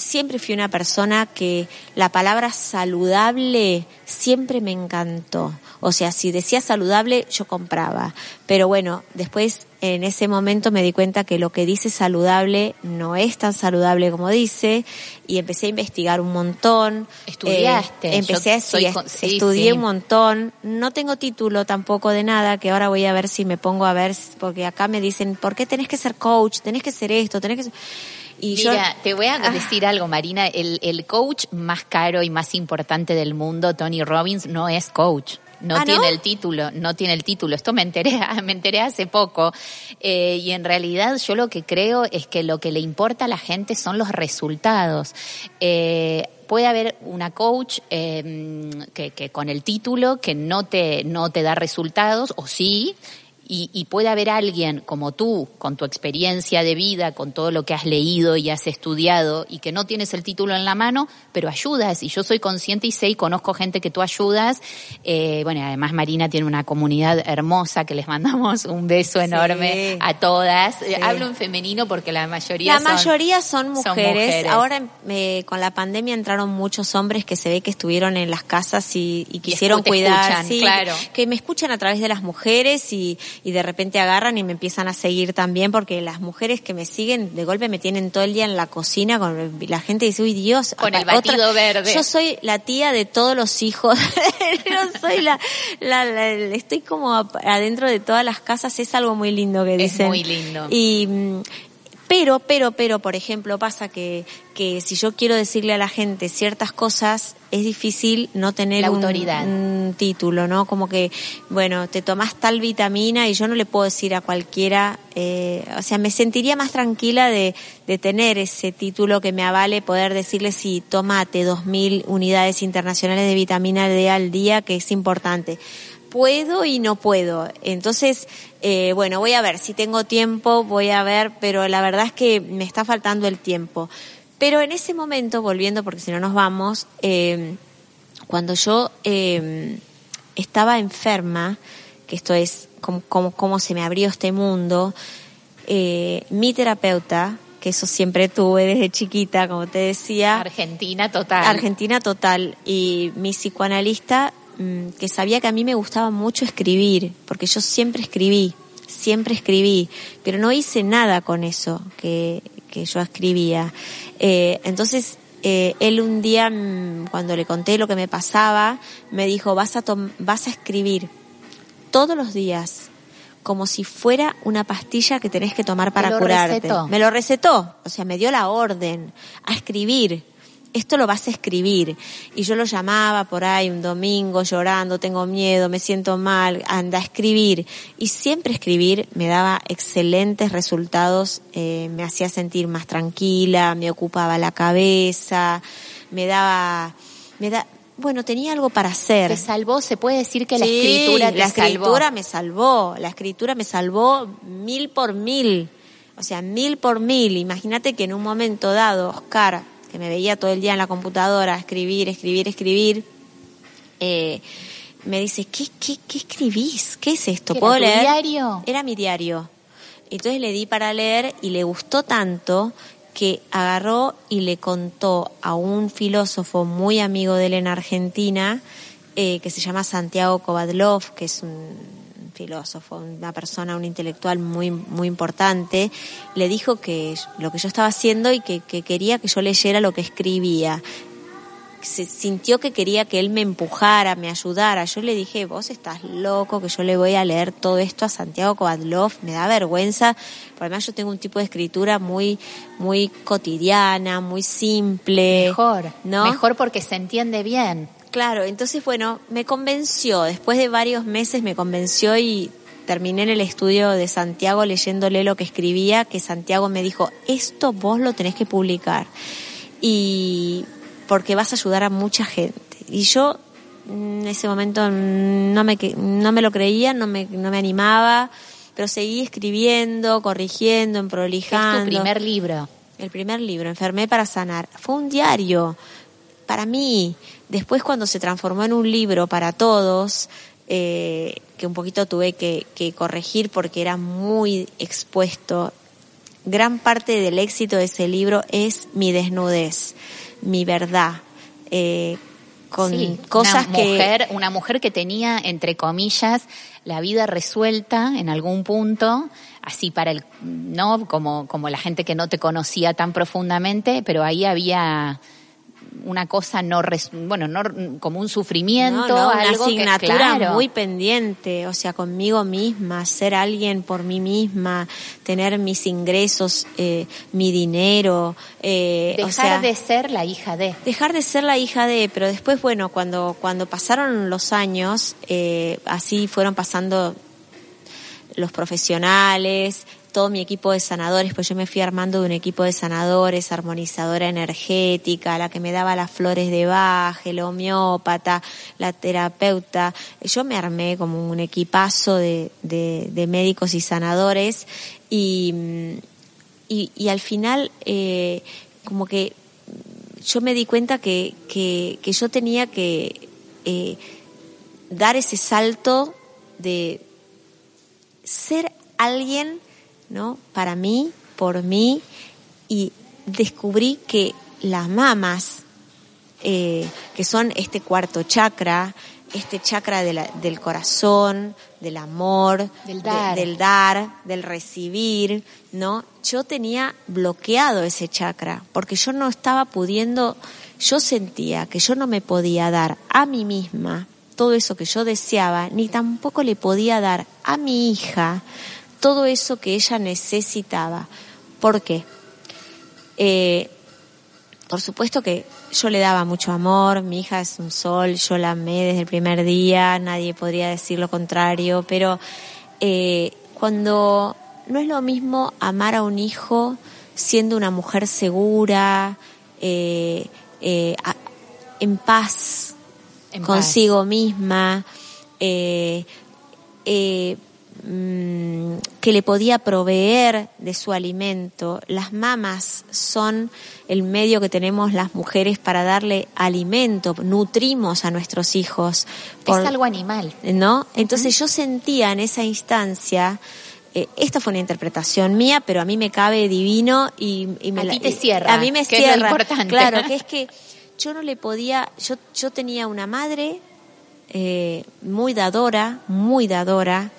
siempre fui una persona que la palabra saludable siempre me encantó. O sea, si decía saludable, yo compraba. Pero bueno, después en ese momento me di cuenta que lo que dice saludable no es tan saludable como dice y empecé a investigar un montón. ¿Estudiaste? Eh, empecé a estudié un montón. No tengo título tampoco de nada, que ahora voy a ver si me pongo a ver, porque acá me dicen, ¿por qué tenés que ser coach? Tenés que ser esto, tenés que ser... Y Mira, te voy a ah. decir algo, Marina. El, el coach más caro y más importante del mundo, Tony Robbins, no es coach no ah, tiene el título, no tiene el título. Esto me enteré, me enteré hace poco. Eh, y en realidad yo lo que creo es que lo que le importa a la gente son los resultados. Eh, puede haber una coach eh, que, que, con el título que no te, no te da resultados, o sí, y, puede haber alguien como tú, con tu experiencia de vida, con todo lo que has leído y has estudiado y que no tienes el título en la mano, pero ayudas. Y yo soy consciente y sé y conozco gente que tú ayudas. Eh, bueno, además Marina tiene una comunidad hermosa que les mandamos un beso enorme a todas. Hablo en femenino porque la mayoría la mayoría son mujeres. Ahora eh, con la pandemia entraron muchos hombres que se ve que estuvieron en las casas y, quisieron cuidar. claro. Que me escuchan a través de las mujeres y y de repente agarran y me empiezan a seguir también porque las mujeres que me siguen de golpe me tienen todo el día en la cocina con la gente dice, uy Dios, con el batido verde. Yo soy la tía de todos los hijos. yo soy la, la, estoy como adentro de todas las casas, es algo muy lindo que dicen. Es muy lindo. Y pero, pero, pero, por ejemplo, pasa que, que si yo quiero decirle a la gente ciertas cosas, es difícil no tener autoridad. Un, título, ¿no? Como que, bueno, te tomas tal vitamina y yo no le puedo decir a cualquiera, eh, o sea, me sentiría más tranquila de, de tener ese título que me avale poder decirle si tomate dos mil unidades internacionales de vitamina D al día, que es importante puedo y no puedo. Entonces, eh, bueno, voy a ver, si tengo tiempo, voy a ver, pero la verdad es que me está faltando el tiempo. Pero en ese momento, volviendo, porque si no nos vamos, eh, cuando yo eh, estaba enferma, que esto es como, como, se me abrió este mundo, mi terapeuta, que eso siempre tuve desde chiquita, como te decía. Argentina total. Argentina total. Y mi psicoanalista que sabía que a mí me gustaba mucho escribir, porque yo siempre escribí, siempre escribí, pero no hice nada con eso que, que yo escribía. Eh, entonces, eh, él un día, mm, cuando le conté lo que me pasaba, me dijo, vas a, vas a escribir todos los días, como si fuera una pastilla que tenés que tomar para curarte. Me lo recetó, o sea, me dio la orden a escribir esto lo vas a escribir. Y yo lo llamaba por ahí un domingo llorando, tengo miedo, me siento mal, anda a escribir. Y siempre escribir me daba excelentes resultados, eh, me hacía sentir más tranquila, me ocupaba la cabeza, me daba, me da, bueno, tenía algo para hacer. ¿Te salvó? ¿Se puede decir que la escritura te la escritura me salvó, la escritura me salvó mil por mil. O sea, mil por mil. Imagínate que en un momento dado, Oscar, que me veía todo el día en la computadora, escribir, escribir, escribir, eh, me dice, ¿qué, qué, qué escribís? ¿Qué es esto? ¿Puedo era leer? diario? Era mi diario. Entonces le di para leer y le gustó tanto que agarró y le contó a un filósofo muy amigo de él en Argentina, eh, que se llama Santiago Kovadlov, que es un filósofo, una persona, un intelectual muy, muy importante, le dijo que lo que yo estaba haciendo y que, que quería que yo leyera lo que escribía se sintió que quería que él me empujara, me ayudara. Yo le dije, vos estás loco, que yo le voy a leer todo esto a Santiago Kovadlov, me da vergüenza, porque además yo tengo un tipo de escritura muy, muy cotidiana, muy simple. Mejor, ¿no? Mejor porque se entiende bien. Claro, entonces bueno, me convenció, después de varios meses me convenció y terminé en el estudio de Santiago leyéndole lo que escribía, que Santiago me dijo, esto vos lo tenés que publicar. Y porque vas a ayudar a mucha gente. Y yo en ese momento no me, no me lo creía, no me, no me animaba, pero seguí escribiendo, corrigiendo, prolijando. ¿Es tu primer libro? El primer libro, Enfermé para sanar. Fue un diario para mí. Después cuando se transformó en un libro para todos, eh, que un poquito tuve que, que corregir porque era muy expuesto, gran parte del éxito de ese libro es mi desnudez mi verdad. Eh, con cosas una mujer, que... Una mujer que tenía, entre comillas, la vida resuelta en algún punto, así para el, ¿no? Como, como la gente que no te conocía tan profundamente, pero ahí había una cosa no bueno no como un sufrimiento no, una asignatura muy pendiente o sea conmigo misma ser alguien por mí misma tener mis ingresos eh, mi dinero eh, dejar de ser la hija de. dejar de ser la hija de pero después bueno cuando cuando pasaron los años eh, así fueron pasando los profesionales, todo mi equipo de sanadores, pues yo me fui armando de un equipo de sanadores, armonizadora energética, la que me daba las flores de baje, el homeópata, la terapeuta. Yo me armé como un equipazo de, de, médicos y sanadores y, y, al final eh, como que yo me di cuenta que, que, que yo tenía que eh, dar ese salto de ser alguien ¿no? Para mí, por mí, y descubrí que las mamas, eh, que son este cuarto chakra, este chakra del corazón, del amor, del dar. del dar, del recibir, ¿no? Yo tenía bloqueado ese chakra porque yo no estaba pudiendo, yo sentía que yo no me podía dar a mí misma todo eso que yo deseaba, ni tampoco le podía dar a mi hija todo eso que ella necesitaba. ¿Por qué? Eh, por supuesto que yo le daba mucho amor, mi hija es un sol, yo la amé desde el primer día, nadie podría decir lo contrario, pero eh, cuando no es lo mismo amar a un hijo siendo una mujer segura, eh, en paz consigo misma, Mm, que le podía proveer de su alimento. Las mamas son el medio que tenemos las mujeres para darle alimento, nutrimos a nuestros hijos. es algo animal. ¿No? Entonces yo sentía en esa instancia, eh, esta fue una interpretación mía, pero a mí me cabe divino y, me a ti te cierra. A mí me cierra. Claro, que es que yo no le podía, yo, yo tenía una madre eh, muy dadora, muy dadora,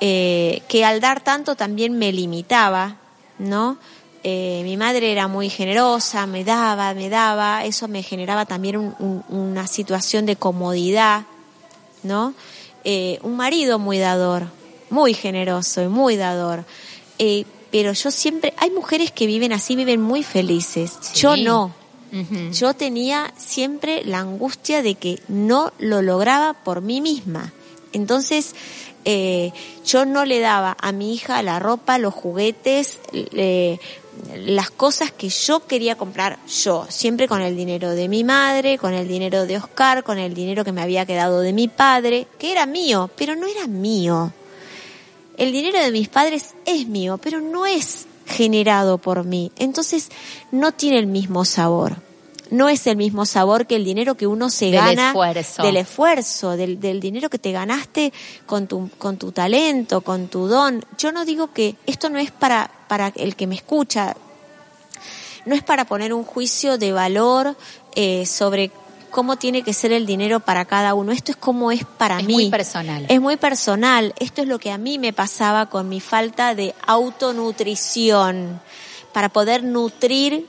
eh, que al dar tanto también me limitaba, ¿no? Eh, mi madre era muy generosa, me daba, me daba, eso me generaba también una situación de comodidad, ¿no? Eh, un marido muy dador, muy generoso y muy dador. pero yo siempre, hay mujeres que viven así, viven muy felices. Yo no. Yo tenía siempre la angustia de que no lo lograba por mí misma. Entonces, eh, yo no le daba a mi hija la ropa, los juguetes, las cosas que yo quería comprar yo, siempre con el dinero de mi madre, con el dinero de Oscar, con el dinero que me había quedado de mi padre, que era mío, pero no era mío. El dinero de mis padres es mío, pero no es generado por mí. Entonces no tiene el mismo sabor no es el mismo sabor que el dinero que uno se gana del esfuerzo, del, del, dinero que te ganaste con tu, con tu talento, con tu don. Yo no digo que esto no es para, para el que me escucha, no es para poner un juicio de valor eh, sobre cómo tiene que ser el dinero para cada uno. Esto es como es para Es mí. muy personal. Es muy personal. Esto es lo que a mí me pasaba con mi falta de autonutrición para poder nutrir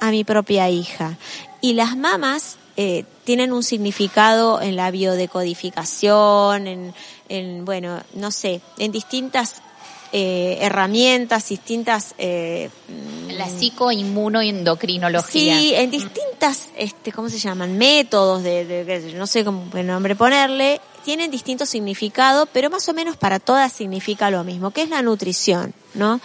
a mi propia hija. Y las mamás eh, tienen un significado en la biodecodificación, en, en bueno, no sé, en distintas eh, herramientas, distintas eh, La psicoinmunoendocrinología. Sí, en distintas, este, ¿cómo se llaman? Métodos de, de- de- no sé cómo qué nombre ponerle, tienen distinto significado, pero más o menos para todas significa lo mismo, que es la nutrición, ¿no?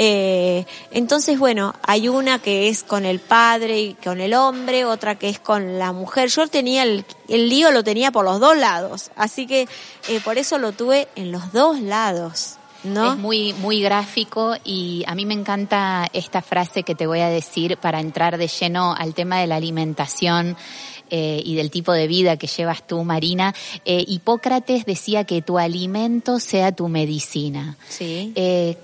Eh, entonces, bueno, hay una que es con el padre y con el hombre, otra que es con la mujer. Yo tenía el, el lío lo tenía por los dos lados, así que eh, por eso lo tuve en los dos lados, ¿no? Es muy, muy gráfico y a mí me encanta esta frase que te voy a decir para entrar de lleno al tema de la alimentación eh, y del tipo de vida que llevas tú, Marina. Eh, Hipócrates decía que tu alimento sea tu medicina. Sí. Eh,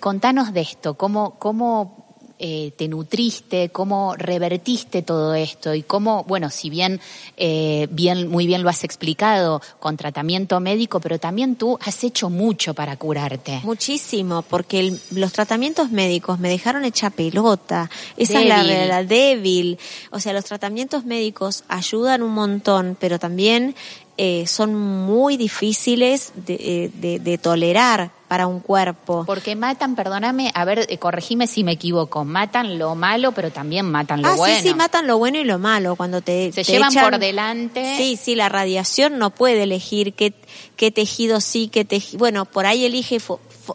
contanos de esto, cómo, cómo eh, te nutriste, cómo revertiste todo esto y cómo, bueno, si bien, eh, bien, muy bien lo has explicado con tratamiento médico, pero también tú has hecho mucho para curarte. Muchísimo, porque el- los tratamientos médicos me dejaron hecha pelota. Esa es la realidad, débil. O sea, los tratamientos médicos ayudan un montón, pero también eh, son muy difíciles de, eh, de- de tolerar para un cuerpo. Porque matan, perdóname, a ver, eh, corregime si me equivoco, matan lo malo, pero también matan lo ah, bueno. sí, sí, matan lo bueno y lo malo. Cuando te, Se te llevan echan- por delante. Sí, sí, la radiación no puede elegir qué, qué tejido sí, qué tejido. Bueno, por ahí elige,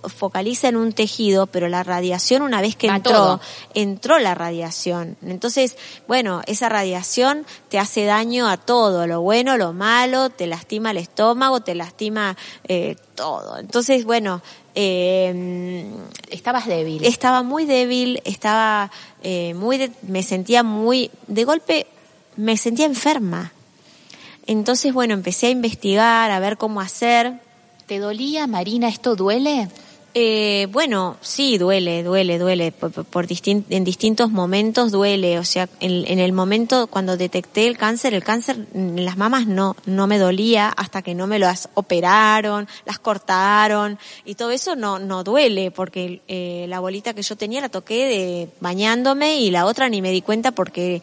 focaliza en un tejido, pero la radiación, una vez que Va entró, todo. entró la radiación. Entonces, bueno, esa radiación te hace daño a todo, lo bueno, lo malo, te lastima el estómago, te lastima eh, todo. Entonces, bueno, eh, Estabas débil. estaba muy débil, estaba eh, muy, de- me sentía muy, de golpe me sentía enferma. Entonces, bueno, empecé a investigar, a ver cómo hacer. ¿Te dolía, Marina? ¿Esto duele? Eh, bueno, sí, duele, duele, duele. Por, distin- en distintos momentos duele. O sea, en, el momento cuando detecté el cáncer, el cáncer en las mamas no, no me dolía hasta que no me las operaron, las cortaron y todo eso no, no duele porque eh, la bolita que yo tenía la toqué de bañándome y la otra ni me di cuenta porque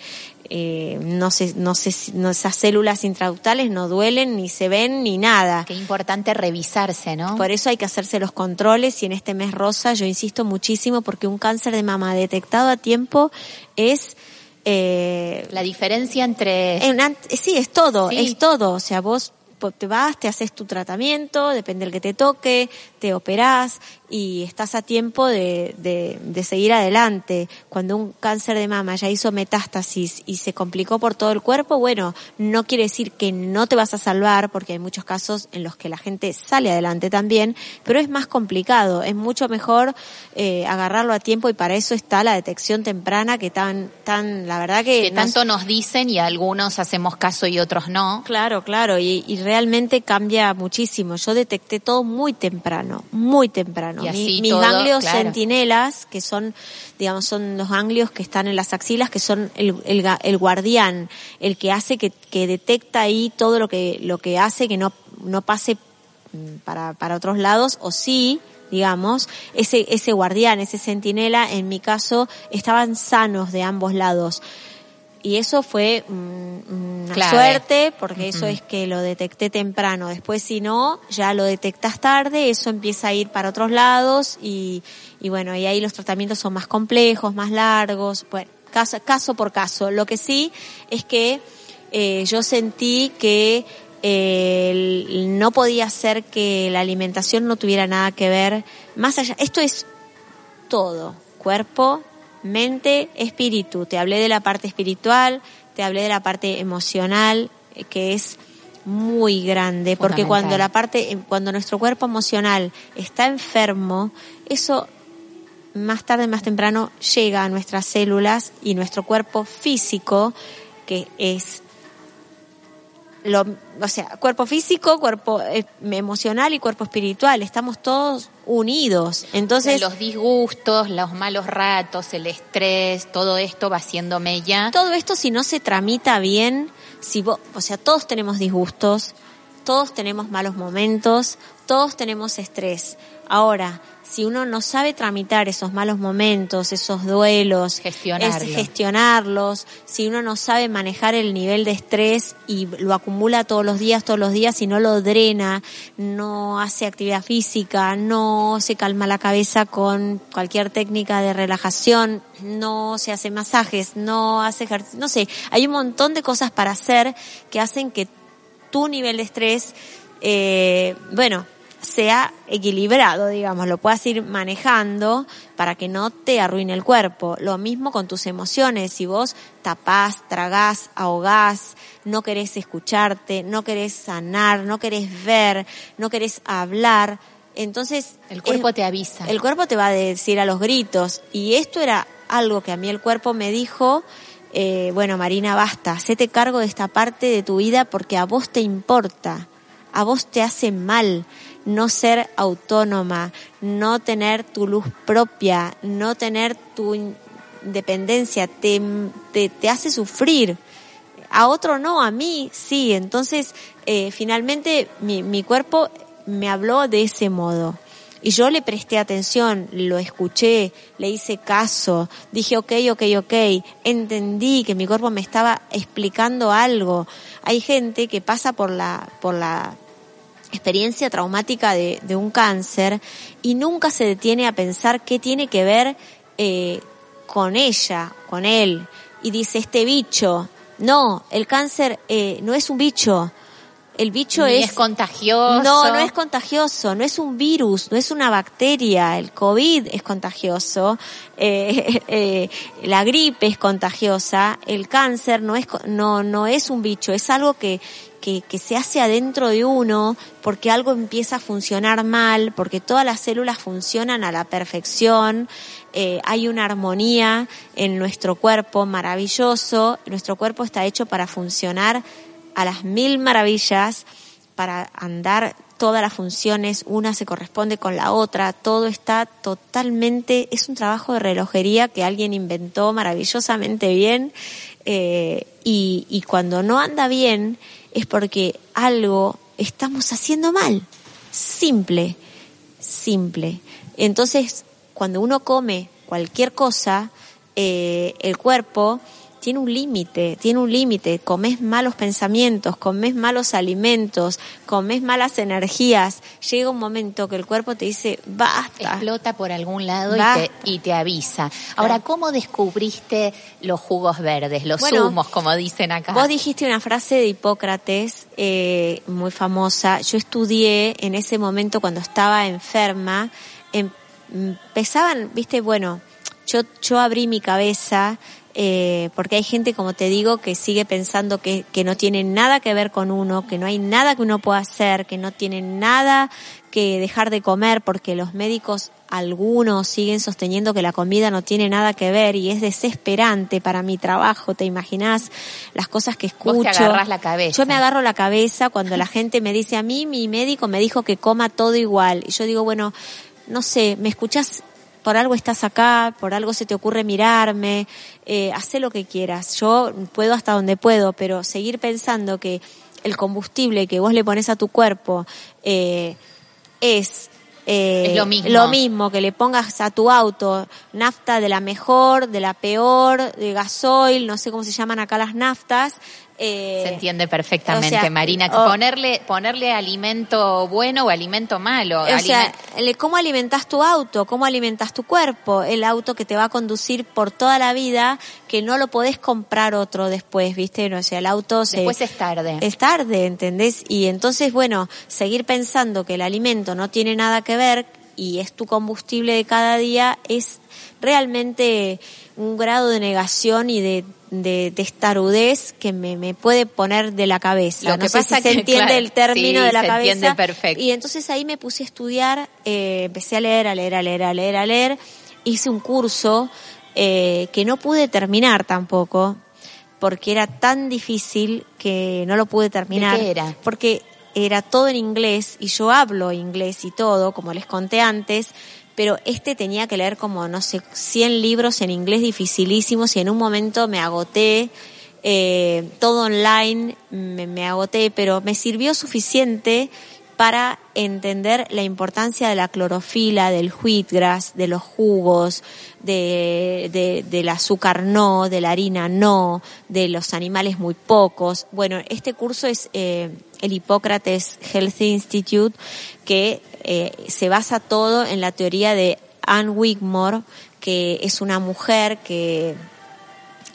eh, no sé, no sé, si- no, esas células intraductales no duelen ni se ven ni nada. Qué importante revisarse, ¿no? Por eso hay que hacerse los controles y en este mes rosa yo insisto muchísimo porque un cáncer de mama detectado a tiempo es... Eh, La diferencia entre... en eh, sí, es todo, Sí. es todo. O sea, vos te vas, te haces tu tratamiento, depende del que te toque, te operás y estás a tiempo de, de, de seguir adelante. Cuando un cáncer de mama ya hizo metástasis y se complicó por todo el cuerpo, bueno, no quiere decir que no te vas a salvar, porque hay muchos casos en los que la gente sale adelante también, pero es más complicado, es mucho mejor eh, agarrarlo a tiempo y para eso está la detección temprana que tan, tan, la verdad que, que nos- tanto nos dicen y algunos hacemos caso y otros no. Claro, claro, y, y realmente cambia muchísimo. Yo detecté todo muy temprano, muy temprano. Mi- mis todo, ganglios claro. centinelas, que son, digamos, son los ganglios que están en las axilas, que son el, el, el guardián, el que hace que, que detecta ahí todo lo que, lo que hace que no, no pase mm, para, para otros lados, o sí, digamos, ese, ese guardián, ese centinela, en mi caso, estaban sanos de ambos lados. Y eso fue una Clave. suerte, porque eso es que lo detecté temprano. Después, si no, ya lo detectas tarde, eso empieza a ir para otros lados y, y bueno, y ahí los tratamientos son más complejos, más largos, bueno, caso, caso por caso. Lo que sí es que eh, yo sentí que eh, el- no podía ser que la alimentación no tuviera nada que ver, más allá, esto es todo, cuerpo, mente, espíritu. Te hablé de la parte espiritual, te hablé de la parte emocional, eh, que es muy grande, porque cuando la parte, eh, cuando nuestro cuerpo emocional está enfermo, eso más tarde, más temprano, llega a nuestras células y nuestro cuerpo físico, que es lo, o sea, cuerpo físico, cuerpo eh, emocional y cuerpo espiritual, estamos todos unidos. Entonces, los disgustos, los malos ratos, el estrés, todo esto va haciendo mella. todo esto si no se tramita bien, si vos, o sea, todos tenemos disgustos, todos tenemos malos momentos, todos tenemos estrés. Ahora, si uno no sabe tramitar esos malos momentos, esos duelos, gestionarlos, si uno no sabe manejar el nivel de estrés y lo acumula todos los días, todos los días y no lo drena, no hace actividad física, no se calma la cabeza con cualquier técnica de relajación, no se hace masajes, no hace ejercicio, no sé, hay un montón de cosas para hacer que hacen que tu nivel de estrés, eh, bueno, sea equilibrado, digamos, lo puedas ir manejando para que no te arruine el cuerpo. Lo mismo con tus emociones, si vos tapás, tragás, ahogás, no querés escucharte, no querés sanar, no querés ver, no querés hablar, entonces... El cuerpo te avisa. El cuerpo te va a decir a los gritos. Y esto era algo que a mí el cuerpo me dijo, eh, bueno, Marina, basta, hacete cargo de esta parte de tu vida porque a vos te importa, a vos te hace mal no ser autónoma, no tener tu luz propia, no tener tu independencia, te, te, hace sufrir. A otro no, a mí sí. Entonces, eh, finalmente mi, mi cuerpo me habló de ese modo. Y yo le presté atención, lo escuché, le hice caso, dije ok, ok, ok, entendí que mi cuerpo me estaba explicando algo. Hay gente que pasa por la, por la experiencia traumática de, de un cáncer y nunca se detiene a pensar qué tiene que ver eh, con ella, con él. Y dice, este bicho, no, el cáncer eh, no es un bicho, el bicho es, es, contagioso. No, no es contagioso, no es un virus, no es una bacteria. El COVID es contagioso, eh, eh, la gripe es contagiosa, el cáncer no es, no, no es un bicho, es algo que, que, se hace adentro de uno porque algo empieza a funcionar mal, porque todas las células funcionan a la perfección, eh, hay una armonía en nuestro cuerpo maravilloso, nuestro cuerpo está hecho para funcionar a las mil maravillas para andar todas las funciones, una se corresponde con la otra, todo está totalmente, es un trabajo de relojería que alguien inventó maravillosamente bien eh, y cuando no anda bien es porque algo estamos haciendo mal, simple, simple. Entonces, cuando uno come cualquier cosa, eh, el cuerpo tiene un límite, tiene un límite, comes malos pensamientos, comes malos alimentos, comes malas energías, llega un momento que el cuerpo te dice, basta. Explota por algún lado y te, y te, avisa. Ahora, ¿cómo descubriste los jugos verdes, los zumos, como dicen acá? Vos dijiste una frase de Hipócrates eh, muy famosa. Yo estudié en ese momento cuando estaba enferma, em, empezaban, viste, bueno, yo, yo abrí mi cabeza, eh, porque hay gente, como te digo, que sigue pensando que, que no tiene nada que ver con uno, que no hay nada que uno pueda hacer, que no tiene nada que dejar de comer, porque los médicos, algunos siguen sosteniendo que la comida no tiene nada que ver y es desesperante para mi trabajo, ¿te imaginas? Las cosas que escucho. Vos te la cabeza. Yo me agarro la cabeza cuando la gente me dice a mí, mi médico me dijo que coma todo igual. Y yo digo, bueno, no sé, ¿me escuchas por algo estás acá, por algo se te ocurre mirarme, eh, haz lo que quieras. Yo puedo hasta donde puedo, pero seguir pensando que el combustible que vos le pones a tu cuerpo eh, es eh, lo, mismo. lo mismo que le pongas a tu auto nafta de la mejor, de la peor, de gasoil, no sé cómo se llaman acá las naftas, eh, Se entiende perfectamente, Marina. ponerle, ponerle alimento bueno o alimento malo. O sea, ¿cómo alimentas tu auto? ¿Cómo alimentas tu cuerpo? El auto que te va a conducir por toda la vida, que no lo podés comprar otro después, ¿viste? No, o sea, el auto se... Después es tarde. Es tarde, ¿entendés? Y entonces, bueno, seguir pensando que el alimento no tiene nada que ver y es tu combustible de cada día es realmente un grado de negación y de, de testarudez que me, me, puede poner de la cabeza. Lo no que sé pasa si se entiende el término de la se cabeza. Entiende perfecto. Y entonces ahí me puse a estudiar, eh, empecé a leer, a leer, a leer, a leer, a leer. Hice un curso eh, que no pude terminar tampoco porque era tan difícil que no lo pude terminar. ¿De qué era? Porque era todo en inglés y yo hablo inglés y todo, como les conté antes, pero este tenía que leer como, no sé, 100 libros en inglés dificilísimos y en un momento me agoté eh, todo online, me, me agoté, pero me sirvió suficiente para entender la importancia de la clorofila, del wheatgrass, de los jugos, de, de- del azúcar no, de la harina no, de los animales muy pocos. Bueno, este curso es eh, el Hipócrates Health Institute, que eh, se basa todo en la teoría de Anne Wigmore, que es una mujer que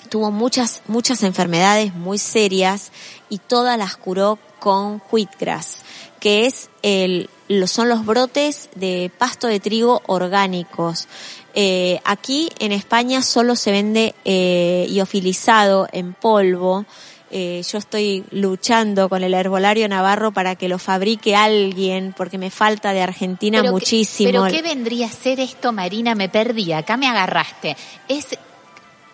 tuvo muchas, muchas enfermedades muy serias y todas las curó con wheatgrass, que es el, son los brotes de pasto de trigo orgánicos. Eh, aquí en España solo se vende eh, iofilizado en polvo. Eh, yo estoy luchando con el herbolario navarro para que lo fabrique alguien, porque me falta de Argentina Pero muchísimo. Pero ¿qué vendría a ser esto, Marina? Me perdí, acá me agarraste. Es,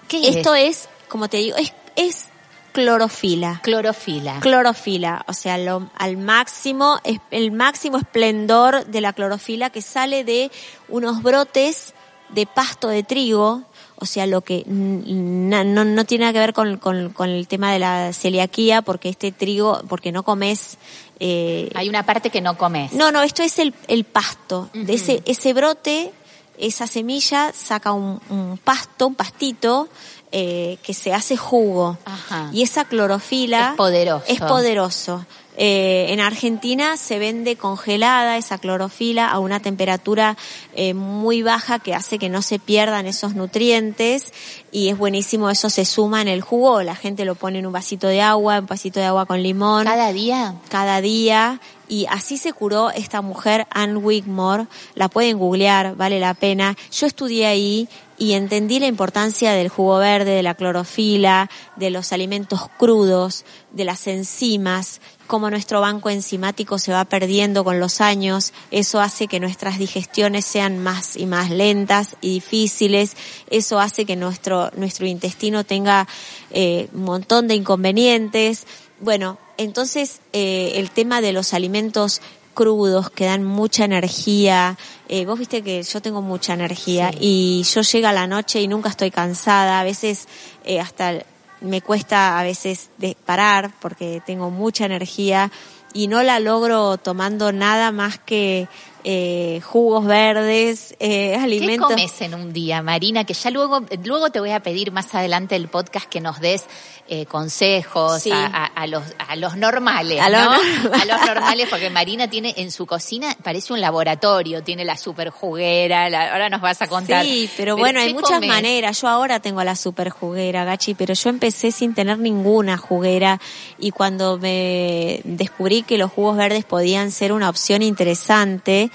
¿Qué Esto es? es, como te digo, es, es clorofila. Clorofila. Clorofila, o sea, lo, al máximo, es el máximo esplendor de la clorofila que sale de unos brotes de pasto de trigo, o sea, lo que no, no tiene nada que ver con, con, con el tema de la celiaquía, porque este trigo, porque no comes... Eh, Hay una parte que no comes. no, no, esto es el, el pasto. De ese, ese brote, esa semilla saca un, un pasto, un pastito, eh, que se hace jugo. Ajá. Y esa clorofila Es poderoso. es poderoso. Eh, en Argentina se vende congelada esa clorofila a una temperatura eh, muy baja que hace que no se pierdan esos nutrientes y es buenísimo, eso se suma en el jugo, la gente lo pone en un vasito de agua, un vasito de agua con limón Cada día. cada día y así se curó esta mujer Anne Wigmore, la pueden googlear, vale la pena. Yo estudié ahí y entendí la importancia del jugo verde, de la clorofila, de los alimentos crudos, de las enzimas, cómo nuestro banco enzimático se va perdiendo con los años, eso hace que nuestras digestiones sean más y más lentas y difíciles, eso hace que nuestro, nuestro intestino tenga eh, un montón de inconvenientes. Bueno, entonces eh, el tema de los alimentos crudos que dan mucha energía. Eh, vos viste que yo tengo mucha energía Sí. y yo llego a la noche y nunca estoy cansada. A veces eh, hasta me cuesta a veces de parar porque tengo mucha energía y no la logro tomando nada más que eh, jugos verdes, eh, ¿Qué alimentos. comes en un día, Marina? Que ya luego, luego te voy a pedir más adelante el podcast que nos des eh, consejos Sí. a, a- a los, a los normales, A los. A los normales, porque Marina tiene en su cocina, parece un laboratorio, tiene la super juguera, la- ahora nos vas a contar. Sí, pero bueno, hay ¿qué muchas comes? maneras. Yo ahora tengo la super juguera, Gachi, pero yo empecé sin tener ninguna juguera y cuando me descubrí que los jugos verdes podían ser una opción interesante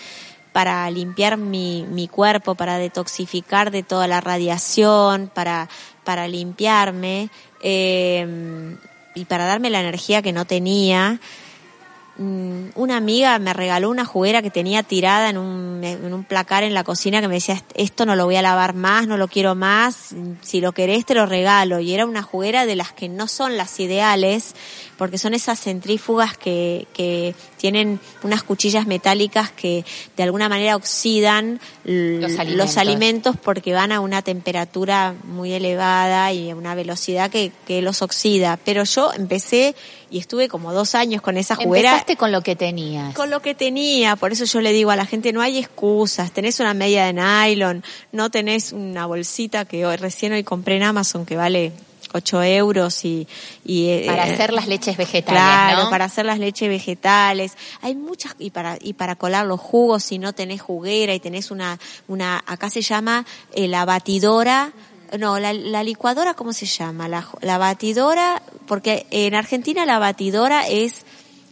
para limpiar mi, mi cuerpo, para detoxificar de toda la radiación, para, para limpiarme eh, y para darme la energía que no tenía, Mm, una amiga me regaló una juguera que tenía tirada en un, en un placar en la cocina que me decía, esto no lo voy a lavar más, no lo quiero más, si lo querés te lo regalo. Y era una juguera de las que no son las ideales, porque son esas centrífugas que, que tienen unas cuchillas metálicas que de alguna manera oxidan Los los alimentos. alimentos porque van a una temperatura muy elevada y a una velocidad que, que los oxida. Pero yo empecé y estuve como dos años con esa juguera. Empezaste con lo que tenías. Con lo que tenía, por eso yo le digo a la gente, no hay excusas, tenés una media de nylon, no tenés una bolsita que hoy, recién hoy compré en Amazon que vale 8 euros y... y eh, Para eh, hacer las leches vegetales, Claro, ¿no? para hacer las leches vegetales. Hay muchas, y para, y para colar los jugos si no tenés juguera y tenés una, una, acá se llama eh, la batidora, no, la, la licuadora, ¿cómo se llama? La, la batidora, porque en Argentina la batidora es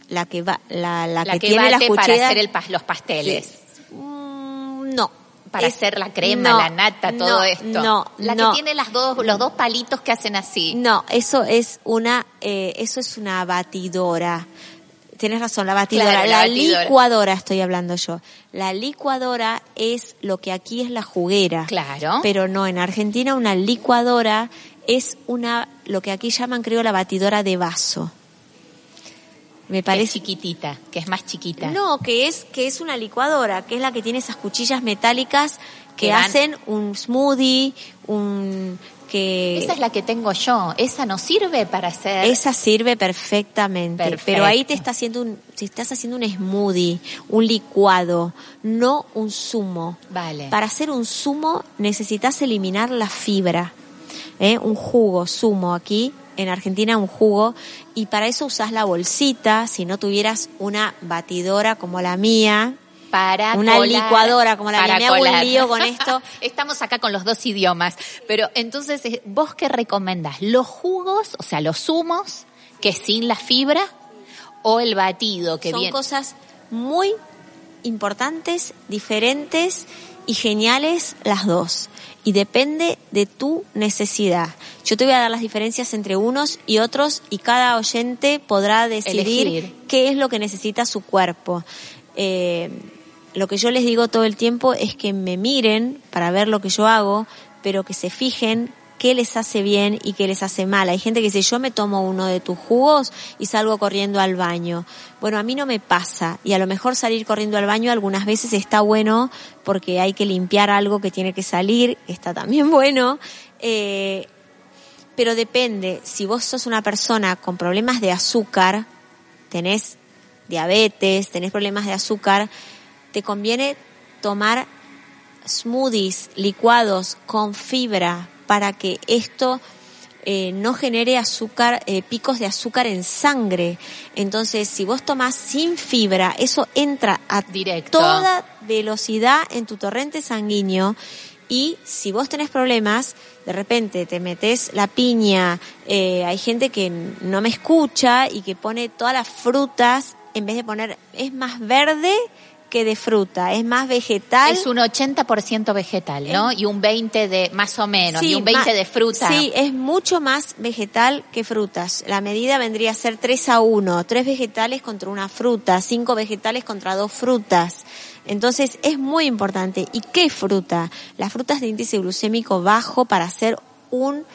la que va, la, la, la que, que, tiene las bate para hacer el los pasteles. Mm, no. Para Es- hacer la crema, no, la nata, todo esto. No, La no. que tiene las dos, los dos palitos que hacen así. No, eso es una, eh, eso es una batidora. Tienes razón, la batidora. Claro, la la batidora. licuadora estoy hablando yo. La licuadora es lo que aquí es la juguera. Claro. Pero no, en Argentina una licuadora es una, lo que aquí llaman creo la batidora de vaso. Me que es parece. chiquitita, que es más chiquita. No, que es, que es una licuadora, que es la que tiene esas cuchillas metálicas que, hacen un smoothie, un, que... Esa es la que tengo yo. Esa no sirve para hacer... Esa sirve perfectamente. Perfecto. Pero ahí te está haciendo un, si estás haciendo un smoothie, un licuado, no un zumo. Vale. Para hacer un zumo necesitas eliminar la fibra. ¿eh? Un jugo, zumo aquí. En Argentina un jugo y para eso usas la bolsita, si no tuvieras una batidora como la mía, para Una colar- licuadora como la para mía. Me hago un lío con esto. Estamos acá con los dos idiomas. Pero entonces, eh, ¿vos qué recomendás? ¿Los jugos, o sea, los zumos, que sin la fibra? ¿O el batido que son viene? cosas muy importantes, diferentes y geniales las dos. Y depende de tu necesidad. Yo te voy a dar las diferencias entre unos y otros y cada oyente podrá decidir Elegir. qué es lo que necesita su cuerpo. Eh, lo que yo les digo todo el tiempo es que me miren para ver lo que yo hago, pero que se fijen qué les hace bien y qué les hace mal. Hay gente que dice, yo me tomo uno de tus jugos y salgo corriendo al baño. Bueno, a mí no me pasa y a lo mejor salir corriendo al baño algunas veces está bueno porque hay que limpiar algo que tiene que salir, está también bueno. Eh, pero depende, si vos sos una persona con problemas de azúcar, tenés diabetes, tenés problemas de azúcar, te conviene tomar smoothies, licuados con fibra para que esto eh, no genere azúcar, eh, picos de azúcar en sangre. Entonces, si vos tomás sin fibra, eso entra a Directo. toda velocidad en tu torrente sanguíneo y si vos tenés problemas, de repente te metes la piña, eh, hay gente que no me escucha y que pone todas las frutas, en vez de poner, es más verde que de fruta, es más vegetal. Es un 80% vegetal, ¿no? Y un 20 de, más o menos, y un 20 ma- de fruta. Sí, es mucho más vegetal que frutas. La medida vendría a ser 3 a 1, 3 vegetales contra una fruta, 5 vegetales contra dos frutas. Entonces es muy importante. ¿Y qué fruta? Las frutas de índice glucémico bajo para hacer un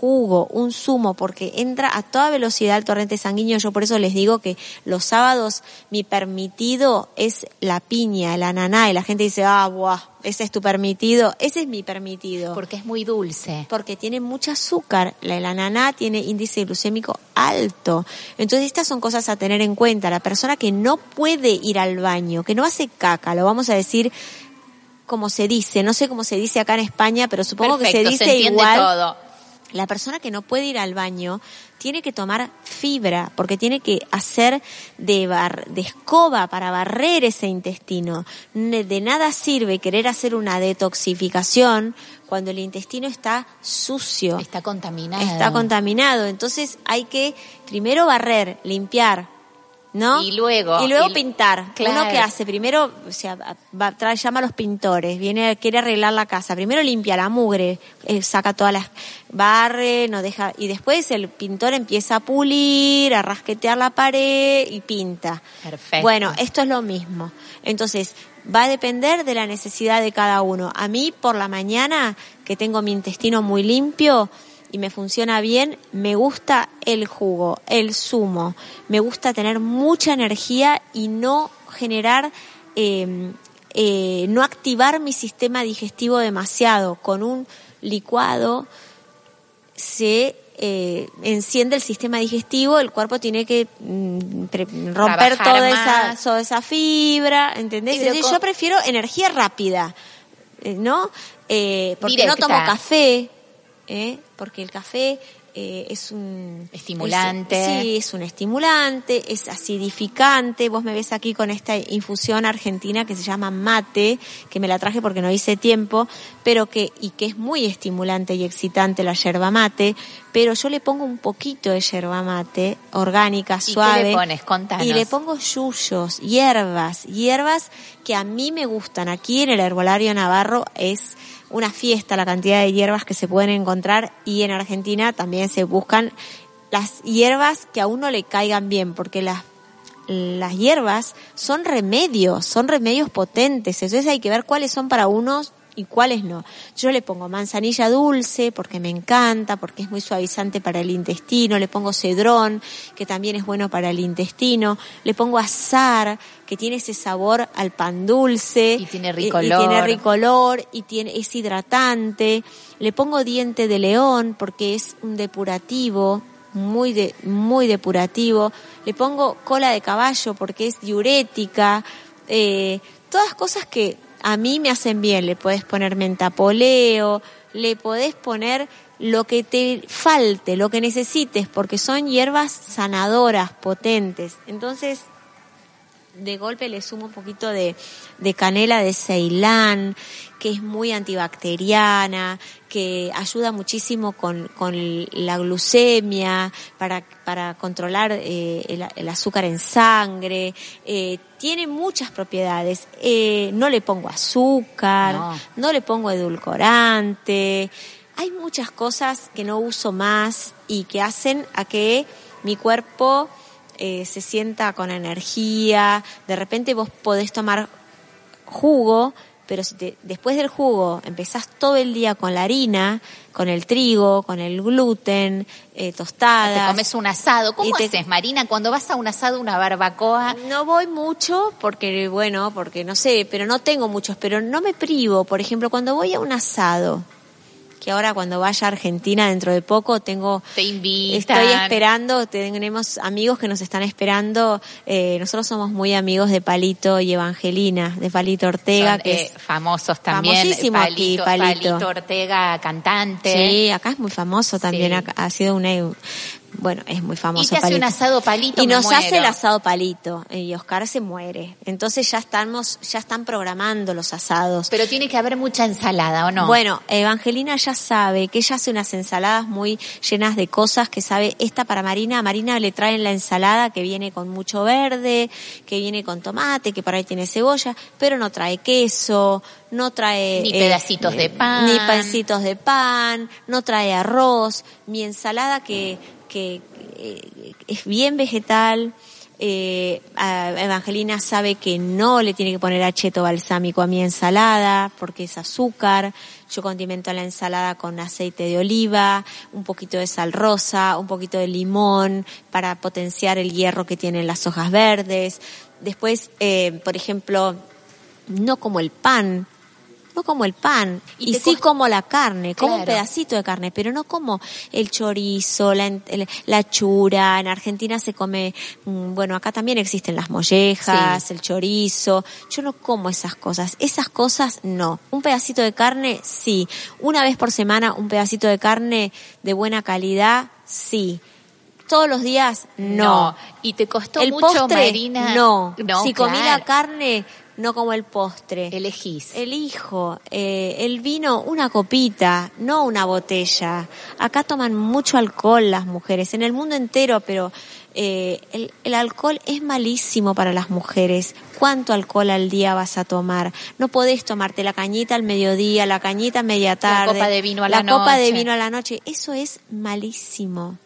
jugo, un zumo, porque entra a toda velocidad el torrente sanguíneo. Yo por eso les digo que los sábados mi permitido es la piña, el ananá, y la gente dice, ah, buah, ese es tu permitido. Ese es mi permitido Porque es muy dulce. porque tiene mucho azúcar. La, el ananá tiene índice glucémico alto. Entonces estas son cosas a tener en cuenta. La persona que no puede ir al baño, que no hace caca, lo vamos a decir como se dice, no sé cómo se dice acá en España, pero supongo Perfecto, que se dice igual. todo. La persona que no puede ir al baño tiene que tomar fibra porque tiene que hacer de, bar- de escoba para barrer ese intestino. De nada sirve querer hacer una detoxificación cuando el intestino está sucio, Está contaminado. está contaminado. Entonces hay que primero barrer, limpiar, ¿no? Y luego- y luego y- pintar. Claro. Uno que hace primero, o sea, va, trae, llama a los pintores, viene, quiere arreglar la casa. Primero limpia la mugre, eh, saca todas las, barre, no deja, y después el pintor empieza a pulir, a rasquetear la pared y pinta. Perfecto. Bueno, esto es lo mismo. Entonces, va a depender de la necesidad de cada uno. A mí, por la mañana, que tengo mi intestino muy limpio y me funciona bien, me gusta el jugo, el zumo. Me gusta tener mucha energía y no generar, eh, eh, no activar mi sistema digestivo demasiado. Con un licuado se eh, enciende el sistema digestivo, el cuerpo tiene que mm, pre- romper toda esa, toda esa fibra, ¿entendés? Yo prefiero energía rápida, eh, ¿no? Eh, porque no tomo café, ¿eh? porque el café eh, es un Estimulante. es- sí, es un estimulante, es acidificante. Vos me ves aquí con esta infusión argentina que se llama mate, que me la traje porque no hice tiempo, pero que y que es muy estimulante y excitante la yerba mate, pero yo le pongo un poquito de yerba mate orgánica, ¿Y qué suave. le pones? Contanos. Y le pongo yuyos, hierbas, hierbas que a mí me gustan. Aquí en el herbolario Navarro es una fiesta la cantidad de hierbas que se pueden encontrar y en Argentina también se buscan las hierbas que a uno le caigan bien, porque las las hierbas son remedios, son remedios potentes, entonces hay que ver cuáles son para unos y cuáles no. Yo le pongo manzanilla dulce porque me encanta, porque es muy suavizante para el intestino, le pongo cedrón, que también es bueno para el intestino, le pongo azar, que tiene ese sabor al pan dulce. Y tiene rico olor. Y, tiene y tiene, es hidratante. Le pongo diente de león porque es un depurativo, muy de, muy depurativo. Le pongo cola de caballo porque es diurética. Eh, todas cosas que a mí me hacen bien. Le podés poner mentapoleo, le podés poner lo que te falte, lo que necesites, porque son hierbas sanadoras, potentes. Entonces, de golpe le sumo un poquito de, de canela de Ceilán, que es muy antibacteriana, que ayuda muchísimo con, con la glucemia, para, para controlar eh, el, el, azúcar en sangre. Eh, tiene muchas propiedades. Eh, no le pongo azúcar, no. no le pongo edulcorante. Hay muchas cosas que no uso más y que hacen a que mi cuerpo eh, se sienta con energía, de repente vos podés tomar jugo, pero si te, después del jugo empezás todo el día con la harina, con el trigo, con el gluten, eh, tostadas. Te comes un asado. ¿Cómo te... haces, Marina, cuando vas a un asado, una barbacoa? No voy mucho porque, bueno, porque no sé, pero no tengo muchos, pero no me privo. Por ejemplo, cuando voy a un asado, que ahora cuando vaya a Argentina dentro de poco tengo te invitan. estoy esperando tenemos amigos que nos están esperando eh, nosotros somos muy amigos de Palito y Evangelina de Palito Ortega Son, que eh, es famosos también famosísimo Palito, aquí Palito. Palito Ortega cantante sí acá es muy famoso también Sí. acá ha sido una bueno, es muy famoso y te hace Palito. un asado palito y nos hace el asado palito y Oscar se muere. Entonces ya estamos, ya están programando los asados. pero tiene que haber mucha ensalada o no Bueno, Evangelina ya sabe que ella hace unas ensaladas muy llenas de cosas que sabe, esta para Marina, a Marina le traen la ensalada que viene con mucho verde, que viene con tomate, que por ahí tiene cebolla, pero no trae queso, no trae... Ni eh, pedacitos de pan. Ni pedacitos de pan, no trae arroz, mi ensalada que, que eh, es bien vegetal, eh, Evangelina sabe que no le tiene que poner acheto balsámico a mi ensalada porque es azúcar. Yo condimento la ensalada con aceite de oliva, un poquito de sal rosa, un poquito de limón para potenciar el hierro que tienen las hojas verdes. Después, eh, por ejemplo, no como el pan, no como el pan, Y sí como la carne, como un Claro. pedacito de carne, pero no como el chorizo, la, la chura. En Argentina se come, mm, bueno, acá también existen las mollejas, Sí. el chorizo. Yo no como esas cosas. Esas cosas no. Un pedacito de carne, sí. Una vez por semana, un pedacito de carne de buena calidad, sí. Todos los días, no. y te costó el mucho postre, Marina no. no si comí la claro. carne, no como el postre. elegís Elijo eh, el vino, una copita, no una botella. Acá toman mucho alcohol las mujeres, en el mundo entero, pero eh, el, el alcohol es malísimo para las mujeres. ¿Cuánto alcohol al día vas a tomar? No podés tomarte la cañita al mediodía, la cañita a media tarde. copa de vino a la copa de noche. vino a la noche. Eso es malísimo.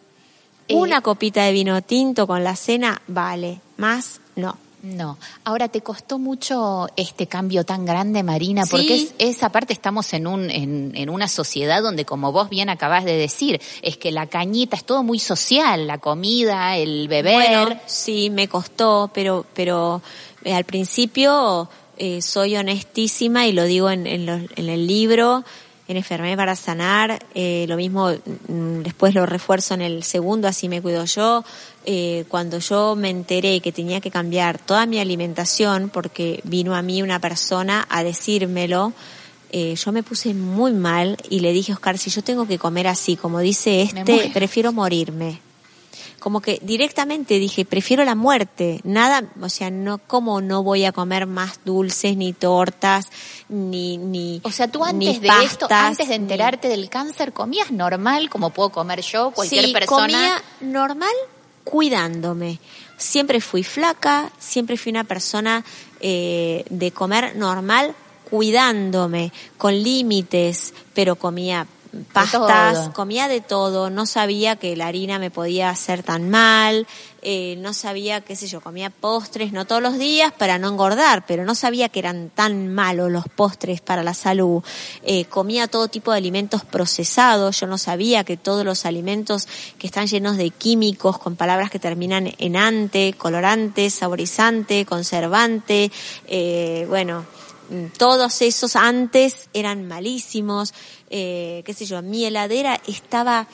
Eh, Una copita de vino tinto con la cena vale, más no. No, ahora te costó mucho este cambio tan grande, Marina, Sí. porque es, es aparte estamos en un en, en una sociedad donde, como vos bien acabás de decir, es que la cañita es todo muy social, la comida, el beber. Bueno, sí, me costó, pero, pero eh, al principio eh, soy honestísima y lo digo en, en, en el libro, en Enfermé para Sanar, eh, lo mismo mm, después lo refuerzo en el segundo, así me cuido yo. Eh, cuando yo me enteré que tenía que cambiar toda mi alimentación, porque vino a mí una persona a decírmelo, eh, yo me puse muy mal y le dije, Oscar, si yo tengo que comer así, como dice este, prefiero morirme como que directamente dije, prefiero la muerte, nada, o sea, no, como no voy a comer más dulces, ni tortas, ni, ni, O sea, tú antes de esto, antes de ni- enterarte del cáncer, comías normal como puedo comer yo, cualquier sí, persona. comía normal cuidándome. Siempre fui flaca, siempre fui una persona eh, de comer normal cuidándome, con límites, pero comía pastas, comía de todo, no sabía que la harina me podía hacer tan mal, eh, no sabía, qué sé yo, comía postres, no todos los días para no engordar, pero no sabía que eran tan malos los postres para la salud. Eh, comía todo tipo de alimentos procesados, yo no sabía que todos los alimentos que están llenos de químicos, con palabras que terminan en ante, colorante, saborizante, conservante, eh, bueno, todos esos antes eran malísimos, eh, qué sé yo, mi heladera estaba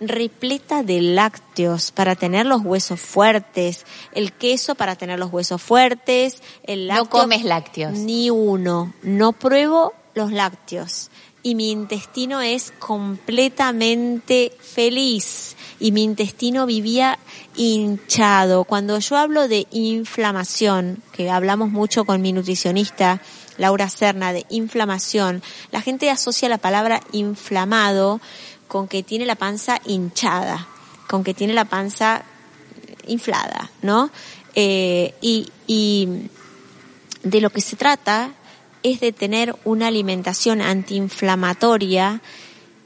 repleta de lácteos para tener los huesos fuertes, el queso para tener los huesos fuertes, el lácteo. No comes lácteos. Ni uno. No pruebo los lácteos. Y mi intestino es completamente feliz. Y mi intestino vivía hinchado. Cuando yo hablo de inflamación, que hablamos mucho con mi nutricionista, Laura Serna, de inflamación, la gente asocia la palabra inflamado con que tiene la panza hinchada, con que tiene la panza inflada, ¿no? Eh, y, y de lo que se trata es de tener una alimentación antiinflamatoria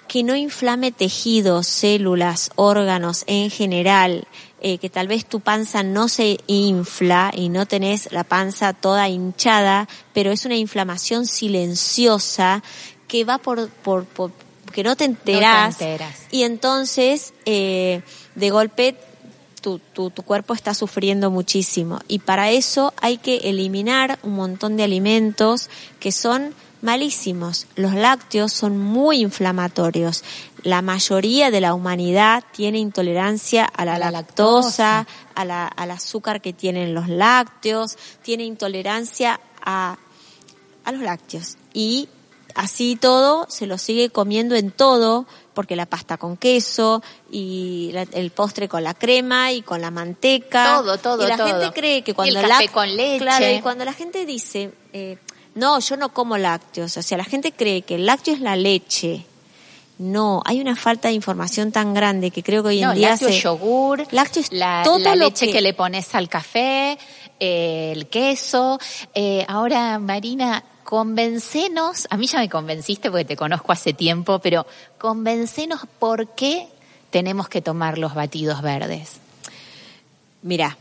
que no inflame tejidos, células, órganos en general, eh, que tal vez tu panza no se infla y no tenés la panza toda hinchada, pero es una inflamación silenciosa que va por, por, que no te enterás, y entonces eh, de golpe tu, tu, tu, cuerpo está sufriendo muchísimo y para eso hay que eliminar un montón de alimentos que son malísimos. Los lácteos son muy inflamatorios. La mayoría de la humanidad tiene intolerancia a la, lactosa, A la, al azúcar que tienen los lácteos, tiene intolerancia a, a los lácteos. Y así todo se lo sigue comiendo en todo, porque la pasta con queso y el postre con la crema y con la manteca. Todo, todo, Y la todo. gente cree que cuando Y el café con leche. Claro, y cuando la gente dice, eh, no, yo no como lácteos. O sea, la gente cree que el lácteo es la leche. No, hay una falta de información tan grande que creo que hoy en no, día lácteo se... yogur, Lácteo es la, todo la lo leche que- que... le pones al café, eh, el queso. Eh, ahora, Marina, convencenos, a mí ya me convenciste porque te conozco hace tiempo, pero convencenos por qué tenemos que tomar los batidos verdes. Mira,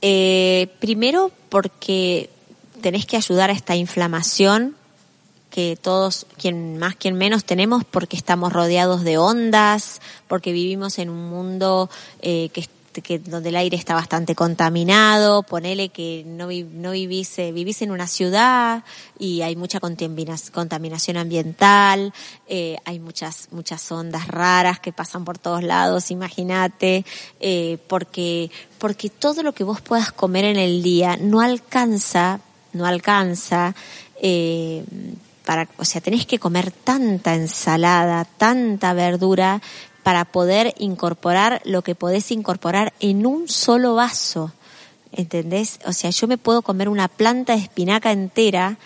eh, primero porque tenés que ayudar a esta inflamación que todos, quien más, quien menos tenemos, porque estamos rodeados de ondas, porque vivimos en un mundo eh, que, que donde el aire está bastante contaminado, ponele que no, no vivís, eh, vivís en una ciudad y hay mucha contamina- contaminación ambiental, eh, hay muchas, muchas ondas raras que pasan por todos lados, imagínate, eh, porque, porque todo lo que vos puedas comer en el día no alcanza, no alcanza, eh, para, o sea, tenés que comer tanta ensalada, tanta verdura para poder incorporar lo que podés incorporar en un solo vaso. ¿Entendés? O sea, yo me puedo comer una planta de espinaca entera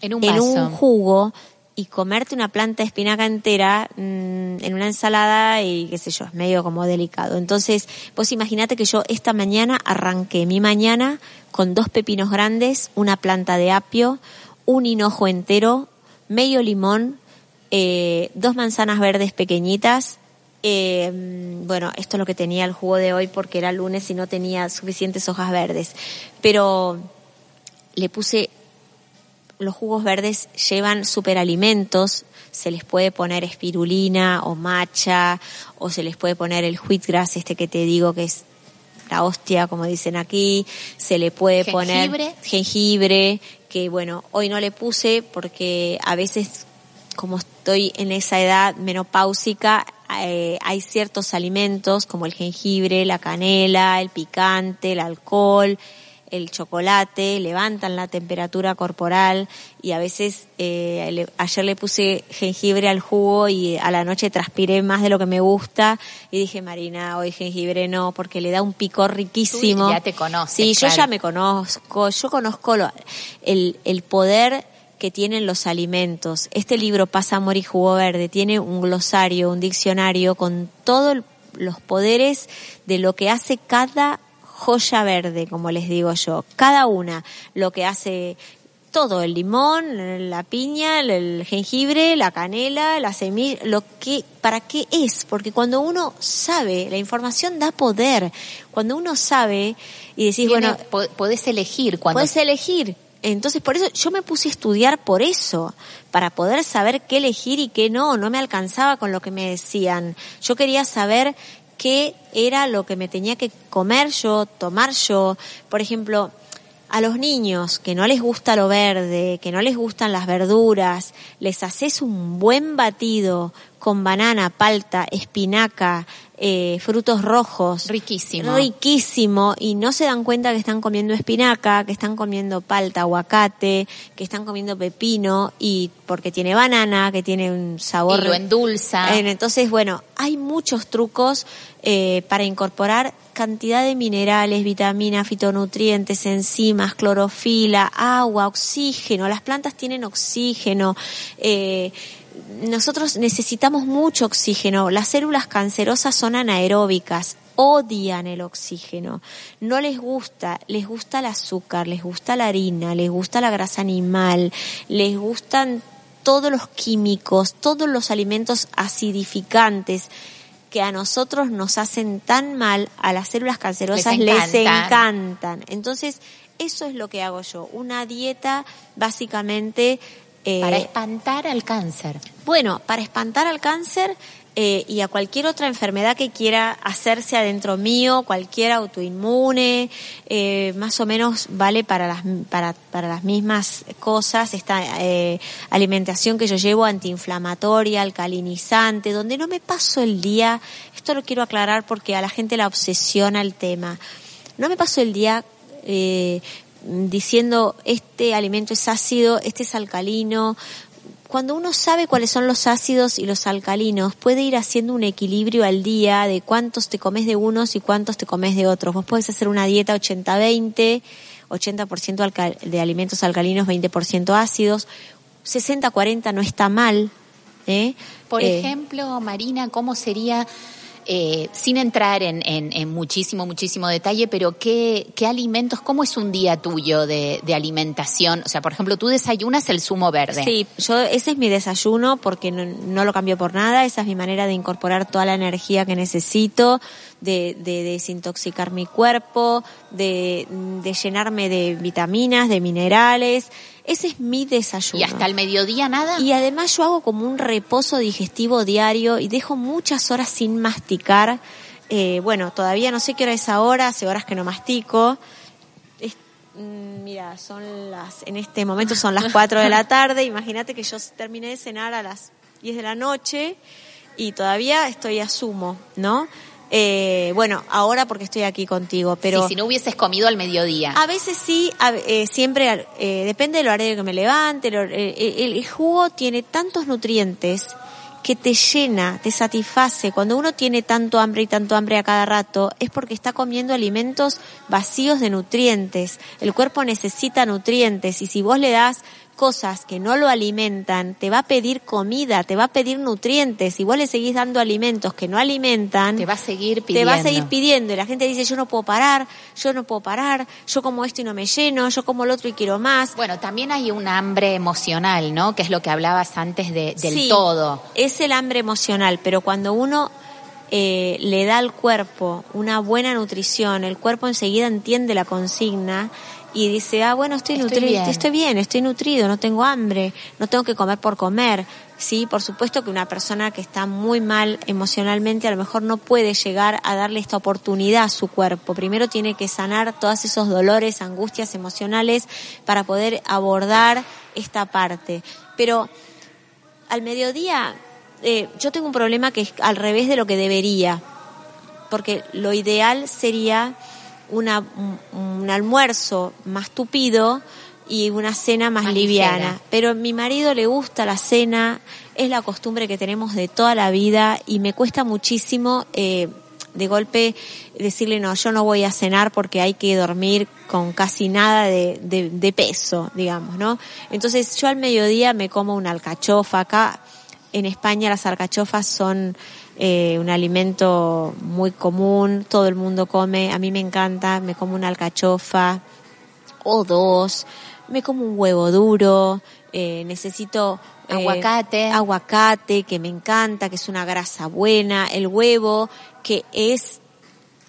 En un en vaso. un jugo y comerte una planta de espinaca entera mm, en una ensalada y qué sé yo, es medio como delicado. Entonces, vos imaginate que yo esta mañana arranqué mi mañana con dos pepinos grandes, una planta de apio, un hinojo entero, medio limón, eh, dos manzanas verdes pequeñitas. eh, bueno, esto es lo que tenía el jugo de hoy porque era lunes y no tenía suficientes hojas verdes. Pero le puse los jugos verdes llevan superalimentos, se les puede poner espirulina o matcha, o se les puede poner el wheatgrass, este que te digo que es la hostia, como dicen aquí, se le puede Jengibre. poner jengibre, que bueno, hoy no le puse porque a veces, como estoy en esa edad menopáusica, eh, hay ciertos alimentos como el jengibre, la canela, el picante, el alcohol, el chocolate, levantan la temperatura corporal y a veces eh, le- ayer le puse jengibre al jugo y a la noche transpiré más de lo que me gusta y dije Marina hoy jengibre no porque le da un picor riquísimo. Tú ya te conoces, Sí, yo ya me conozco, yo conozco lo- el, el poder que tienen los alimentos. Este libro Pasa Amor y Jugo Verde tiene un glosario, un diccionario con todos los poderes de lo que hace cada joya verde, como les digo yo. Cada una, lo que hace todo, el limón, la piña, el jengibre, la canela, la semilla, lo que, ¿para qué es? Porque cuando uno sabe, la información da poder. Cuando uno sabe y decís, bueno, podés elegir cuando Podés elegir. Entonces, por eso yo me puse a estudiar por eso, para poder saber qué elegir y qué no. No me alcanzaba con lo que me decían. Yo quería saber qué era lo que me tenía que comer yo, tomar yo. Por ejemplo, a los niños que no les gusta lo verde, que no les gustan las verduras, les haces un buen batido con banana, palta, espinaca, eh, frutos rojos. Riquísimo. Riquísimo. Y no se dan cuenta que están comiendo espinaca, que están comiendo palta, aguacate, que están comiendo pepino y porque tiene banana, que tiene un sabor. Y lo endulza. entonces, bueno, hay muchos trucos eh, para incorporar cantidad de minerales, vitaminas, fitonutrientes, enzimas, clorofila, agua, oxígeno. Las plantas tienen oxígeno. Eh, nosotros necesitamos mucho oxígeno. Las células cancerosas son anaeróbicas, odian el oxígeno. No les gusta, les gusta el azúcar, les gusta la harina, les gusta la grasa animal, les gustan todos los químicos, todos los alimentos acidificantes que a nosotros nos hacen tan mal, a las células cancerosas les, encantan. Entonces, eso es lo que hago yo, una dieta básicamente... Eh, para espantar al cáncer. Bueno, para espantar al cáncer eh, y a cualquier otra enfermedad que quiera hacerse adentro mío, cualquier autoinmune, eh, más o menos vale para las, para, para las mismas cosas, esta eh, alimentación que yo llevo antiinflamatoria, alcalinizante, donde no me paso el día, esto lo quiero aclarar porque a la gente la obsesiona el tema, no me paso el día eh, diciendo este alimento es ácido, este es alcalino, cuando uno sabe cuáles son los ácidos y los alcalinos, puede ir haciendo un equilibrio al día de cuántos te comes de unos y cuántos te comes de otros. Vos podés hacer una dieta 80-20, 80%, de alimentos alcalinos, 20% ácidos, 60-40 no está mal. ¿eh? Por eh, ejemplo, Marina, ¿cómo sería eh, sin entrar en, en, muchísimo, muchísimo detalle, pero ¿qué, ¿qué, alimentos, cómo es un día tuyo de, de, alimentación? O sea, por ejemplo, tú desayunas el zumo verde. Sí, yo ese es mi desayuno porque no, no lo cambio por nada, esa es mi manera de incorporar toda la energía que necesito, de, de desintoxicar mi cuerpo, de, de llenarme de vitaminas, de minerales. Ese es mi desayuno. ¿Y hasta el mediodía nada? Y además yo hago como un reposo digestivo diario y dejo muchas horas sin masticar. Eh, bueno, todavía no sé qué hora es ahora, hace horas que no mastico. Mm, mira, son las, en este momento son las 4 de la tarde. Imagínate que yo terminé de cenar a las 10 de la noche y todavía estoy a sumo, ¿no? Eh, bueno, ahora porque estoy aquí contigo, pero... Sí, si no hubieses comido al mediodía. A veces sí, eh, siempre, eh, depende del horario que me levante, el, jugo tiene tantos nutrientes que te llena, te satisface. Cuando uno tiene tanto hambre y tanto hambre a cada rato, es porque está comiendo alimentos vacíos de nutrientes. El cuerpo necesita nutrientes y si vos le das cosas que no lo alimentan, te va a pedir comida, te va a pedir nutrientes. Vos le seguís dando alimentos que no alimentan, te va a seguir pidiendo. Te va a seguir pidiendo. Y la gente dice, yo no puedo parar, yo no puedo parar, yo como esto y no me lleno, yo como el otro y quiero más. Bueno, también hay un hambre emocional, ¿no? Que es lo que hablabas antes de, del sí, todo. Es el hambre emocional, pero cuando uno eh, le da al cuerpo una buena nutrición, el cuerpo enseguida entiende la consigna y dice, ah, bueno, estoy, nutrido, estoy bien, estoy nutrido, no tengo hambre, no tengo que comer por comer. Sí, por supuesto que una persona que está muy mal emocionalmente a lo mejor no puede llegar a darle esta oportunidad a su cuerpo. Primero tiene que sanar todos esos dolores, angustias emocionales para poder abordar esta parte. Pero al mediodía eh, yo tengo un problema que es al revés de lo que debería, porque lo ideal sería una, un, almuerzo más tupido y una cena más, liviana. Pero a mi marido le gusta la cena, es la costumbre que tenemos de toda la vida y me cuesta muchísimo eh, de golpe decirle no, yo no voy a cenar porque hay que dormir con casi nada de, de, peso, digamos, ¿no? Entonces yo al mediodía me como una alcachofa acá. En España las alcachofas son eh, un alimento muy común, todo el mundo come, a mí me encanta, me como una alcachofa o dos, me como un huevo duro, eh, necesito eh, Aguacate. aguacate, que me encanta, que es una grasa buena, el huevo, que es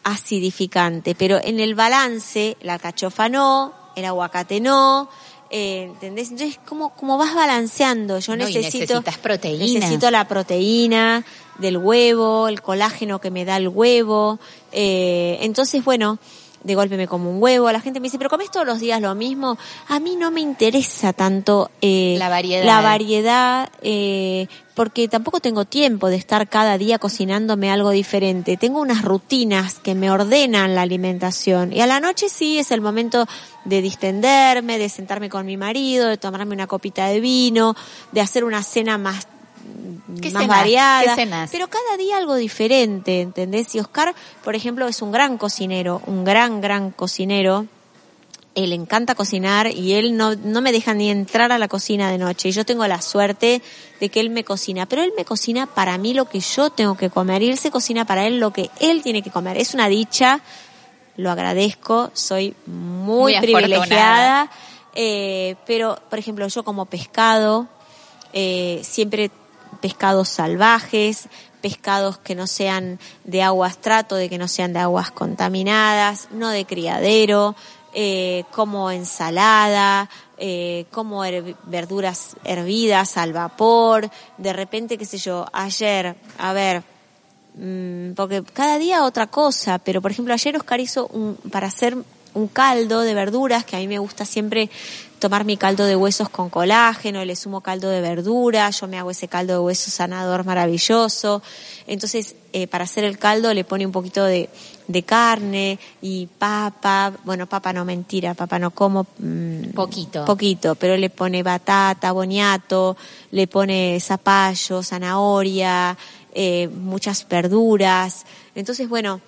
acidificante, pero en el balance, la cachofa no, el aguacate no, eh, ¿entendés? Entonces, como, como vas balanceando, yo No, necesito, necesitas proteína. necesito la proteína del huevo, el colágeno que me da el huevo, eh, entonces, bueno, de golpe me como un huevo, la gente me dice, pero comes todos los días lo mismo, a mí no me interesa tanto eh, La variedad. la variedad, eh, porque tampoco tengo tiempo de estar cada día cocinándome algo diferente. Tengo unas rutinas que me ordenan la alimentación. Y a la noche sí es el momento de distenderme, de sentarme con mi marido, de tomarme una copita de vino, de hacer una cena más ¿Qué más cenás? variada. Pero cada día algo diferente, ¿entendés? Y Oscar, por ejemplo, es un gran cocinero, un gran, gran cocinero. Él encanta cocinar y él no, no me deja ni entrar a la cocina de noche. Y yo tengo la suerte de que él me cocina. Pero él me cocina para mí lo que yo tengo que comer y él se cocina para él lo que él tiene que comer. Es una dicha, lo agradezco, soy muy, privilegiada. Eh, pero, por ejemplo, yo como pescado, eh, siempre pescados salvajes, pescados que no sean de aguas trato, de que no sean de aguas contaminadas, no de criadero, eh, como ensalada, eh, como verduras hervidas al vapor, de repente, qué sé yo, ayer, a ver, Mm, porque cada día otra cosa, pero por ejemplo ayer Oscar hizo un, para hacer un caldo de verduras, que a mí me gusta siempre tomar mi caldo de huesos con colágeno, le sumo caldo de verdura, yo me hago ese caldo de huesos sanador maravilloso, entonces eh, para hacer el caldo le pone un poquito de, de carne y papa, bueno papa no mentira, papa no como, mm, Poquito. poquito, pero le pone batata, boniato, le pone zapallo, zanahoria, eh, muchas verduras. Entonces, bueno,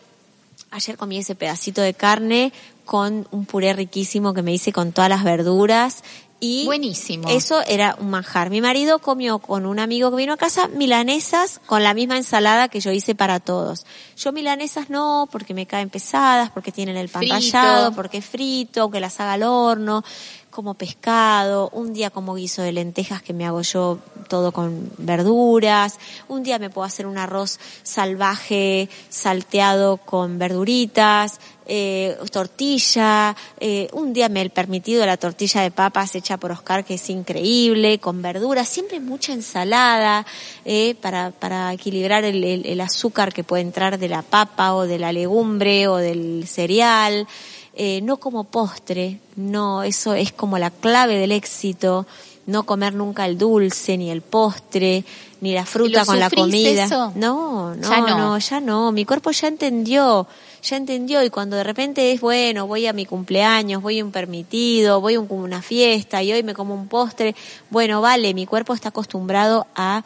ayer comí ese pedacito de carne con un puré riquísimo que me hice con todas las verduras y Buenísimo. eso era un manjar. Mi marido comió con un amigo que vino a casa milanesas con la misma ensalada que yo hice para todos. Yo milanesas no, porque me caen pesadas, porque tienen el pan Frito. rallado, porque es frito, aunque las haga al horno, como pescado, un día como guiso de lentejas que me hago yo todo con verduras, un día me puedo hacer un arroz salvaje salteado con verduritas, eh, tortilla, eh, un día me he permitido la tortilla de papas hecha por Oscar que es increíble, con verduras, siempre mucha ensalada eh, para, para equilibrar el, el- el azúcar que puede entrar de la papa o de la legumbre o del cereal. Eh, no como postre, no, eso es como la clave del éxito, no comer nunca el dulce, ni el postre, ni la fruta lo con la comida. eso? No, no, Ya no. no, ya no, mi cuerpo ya entendió, ya entendió y cuando de repente es bueno, voy a mi cumpleaños, voy a un permitido, voy a un- una fiesta y hoy me como un postre, bueno, vale, mi cuerpo está acostumbrado a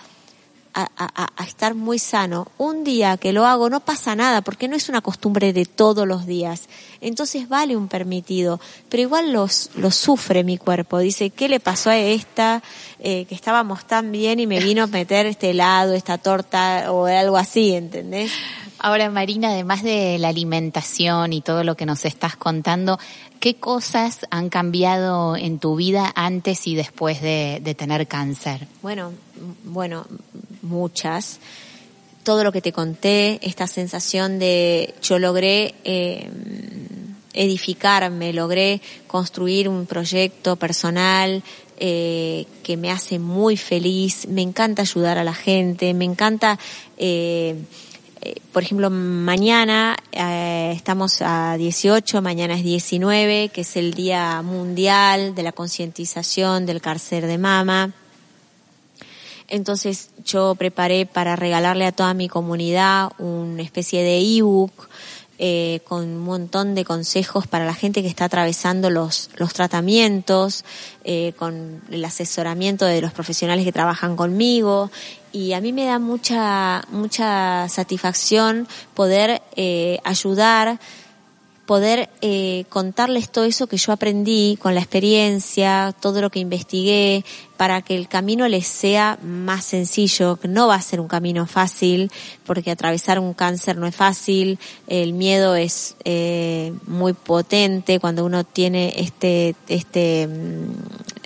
a, a- a estar muy sano. Un día que lo hago no pasa nada porque no es una costumbre de todos los días. Entonces vale un permitido, pero igual los, lo sufre mi cuerpo. Dice, ¿qué le pasó a esta eh, que estábamos tan bien y me vino a meter este helado, esta torta o algo así, ¿entendés? Ahora, Marina, además de la alimentación y todo lo que nos estás contando, ¿qué cosas han cambiado en tu vida antes y después de, tener cáncer? Bueno, bueno, muchas. Todo lo que te conté, esta sensación de yo logré eh, edificarme, logré construir un proyecto personal eh, que me hace muy feliz, me encanta ayudar a la gente, me encanta eh, por ejemplo, mañana eh, estamos a 18, mañana es 19, que es el Día Mundial de la Concientización del Cáncer de Mama. Entonces yo preparé para regalarle a toda mi comunidad una especie de ebook eh, con un montón de consejos para la gente que está atravesando los, los tratamientos, eh, con el asesoramiento de los profesionales que trabajan conmigo. Y a mí me da mucha, mucha satisfacción poder eh, ayudar poder eh, contarles todo eso que yo aprendí con la experiencia, todo lo que investigué, para que el camino les sea más sencillo, que no va a ser un camino fácil, porque atravesar un cáncer no es fácil, el miedo es eh, muy potente cuando uno tiene este, este, mm,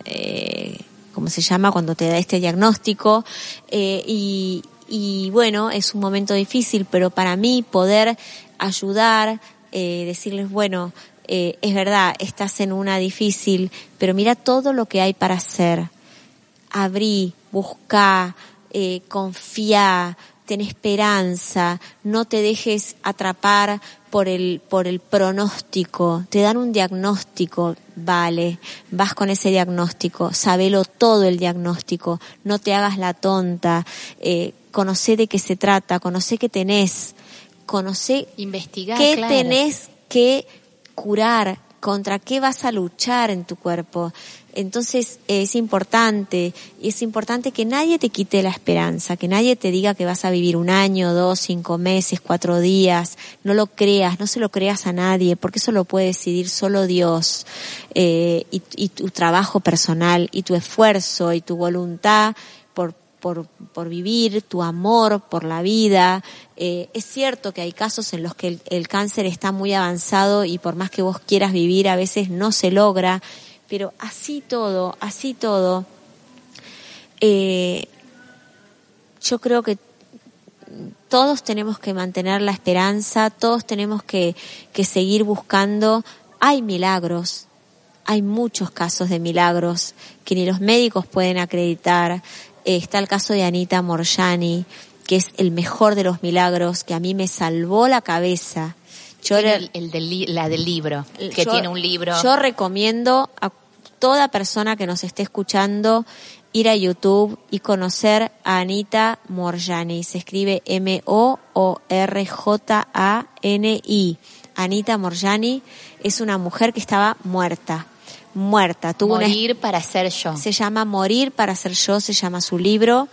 eh, ¿cómo se llama? Cuando te da este diagnóstico, eh, y, y bueno, es un momento difícil, pero para mí poder ayudar, eh, decirles, bueno, eh, es verdad, estás en una difícil, pero mira todo lo que hay para hacer. Abrí, busca, eh, confía, ten esperanza, no te dejes atrapar por el, por el pronóstico. Te dan un diagnóstico, vale, vas con ese diagnóstico, sabelo todo el diagnóstico, no te hagas la tonta, eh, conoce de qué se trata, conoce qué tenés, conoce Investigar, qué claro. tenés que curar, contra qué vas a luchar en tu cuerpo. Entonces es importante, y es importante que nadie te quite la esperanza, que nadie te diga que vas a vivir un año, dos, cinco meses, cuatro días. No lo creas, no se lo creas a nadie, porque eso lo puede decidir solo Dios. Eh, y, y tu trabajo personal, y tu esfuerzo, y tu voluntad por por, vivir, tu amor por la vida. Eh, es cierto que hay casos en los que el, el, cáncer está muy avanzado y por más que vos quieras vivir, a veces no se logra, pero así todo, así todo, eh, yo creo que todos tenemos que mantener la esperanza, todos tenemos que, que seguir buscando. Hay milagros, hay muchos casos de milagros que ni los médicos pueden acreditar. Está el caso de Anita Morjani, que es el mejor de los milagros, que a mí me salvó la cabeza. Yo el, el del, la del libro, que yo, tiene un libro. Yo recomiendo a toda persona que nos esté escuchando ir a YouTube y conocer a Anita Morjani. Se escribe M-O-R-J-A-N-I. Anita Morjani es una mujer que estaba muerta muerta. Tuvo Morir una, para ser yo. Se llama Morir para ser yo, se llama su libro.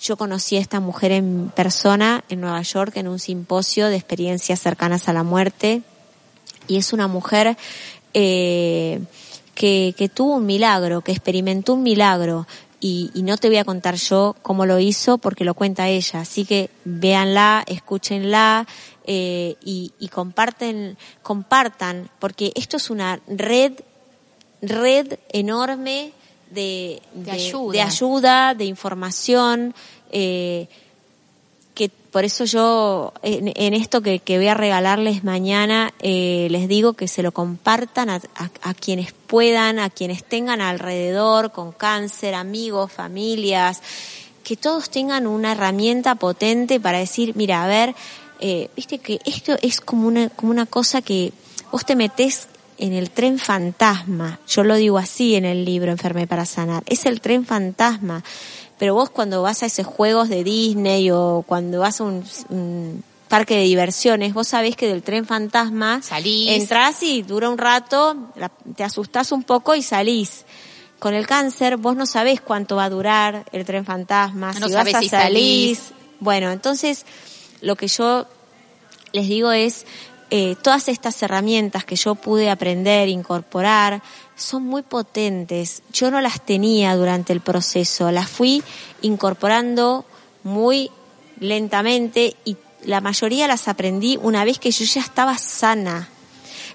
Yo conocí a esta mujer en persona en Nueva York en un simposio de experiencias cercanas a la muerte y es una mujer eh, que, que tuvo un milagro, que experimentó un milagro y, y, no te voy a contar yo cómo lo hizo porque lo cuenta ella. Así que véanla, escúchenla eh, y, y comparten, compartan porque esto es una red red enorme de, de, de, ayuda. de, ayuda. de información, eh, que por eso yo en, en esto que, que, voy a regalarles mañana, eh, les digo que se lo compartan a, a, a, quienes puedan, a quienes tengan alrededor con cáncer, amigos, familias, que todos tengan una herramienta potente para decir, mira, a ver, eh, viste que esto es como una, como una cosa que vos te metés en el tren fantasma. Yo lo digo así en el libro Enferme para Sanar. Es el tren fantasma. Pero vos cuando vas a esos juegos de Disney o cuando vas a un, un parque de diversiones, vos sabés que del tren fantasma salís. entras y dura un rato, te asustás un poco y salís. Con el cáncer vos no sabés cuánto va a durar el tren fantasma, no si vas a si salir. salís. Bueno, entonces lo que yo les digo es eh, todas estas herramientas que yo pude aprender, incorporar, son muy potentes. Yo no las tenía durante el proceso, las fui incorporando muy lentamente y la mayoría las aprendí una vez que yo ya estaba sana.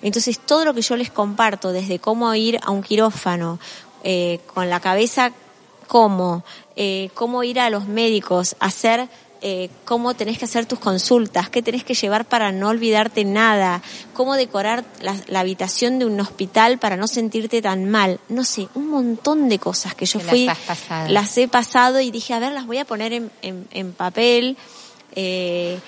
Entonces todo lo que yo les comparto, desde cómo ir a un quirófano, eh, con la cabeza cómo, eh, cómo ir a los médicos, hacer eh, cómo tenés que hacer tus consultas, qué tenés que llevar para no olvidarte nada, cómo decorar la, la, habitación de un hospital para no sentirte tan mal. No sé, un montón de cosas que yo que fui, las, las, he pasado y dije, a ver, las voy a poner en, en, en papel. Eh,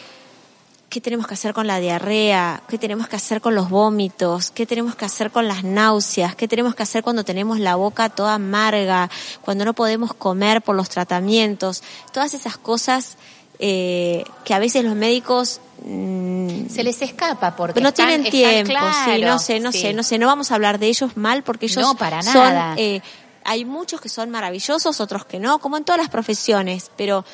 ¿Qué tenemos que hacer con la diarrea? ¿Qué tenemos que hacer con los vómitos? ¿Qué tenemos que hacer con las náuseas? ¿Qué tenemos que hacer cuando tenemos la boca toda amarga? Cuando no podemos comer por los tratamientos? Todas esas cosas eh, que a veces los médicos mmm, se les escapa porque no están, tienen tiempo claro, sí no sé no sí. sé no sé no vamos a hablar de ellos mal porque ellos no, para son nada. Eh, hay muchos que son maravillosos, otros que no, como en todas las profesiones, pero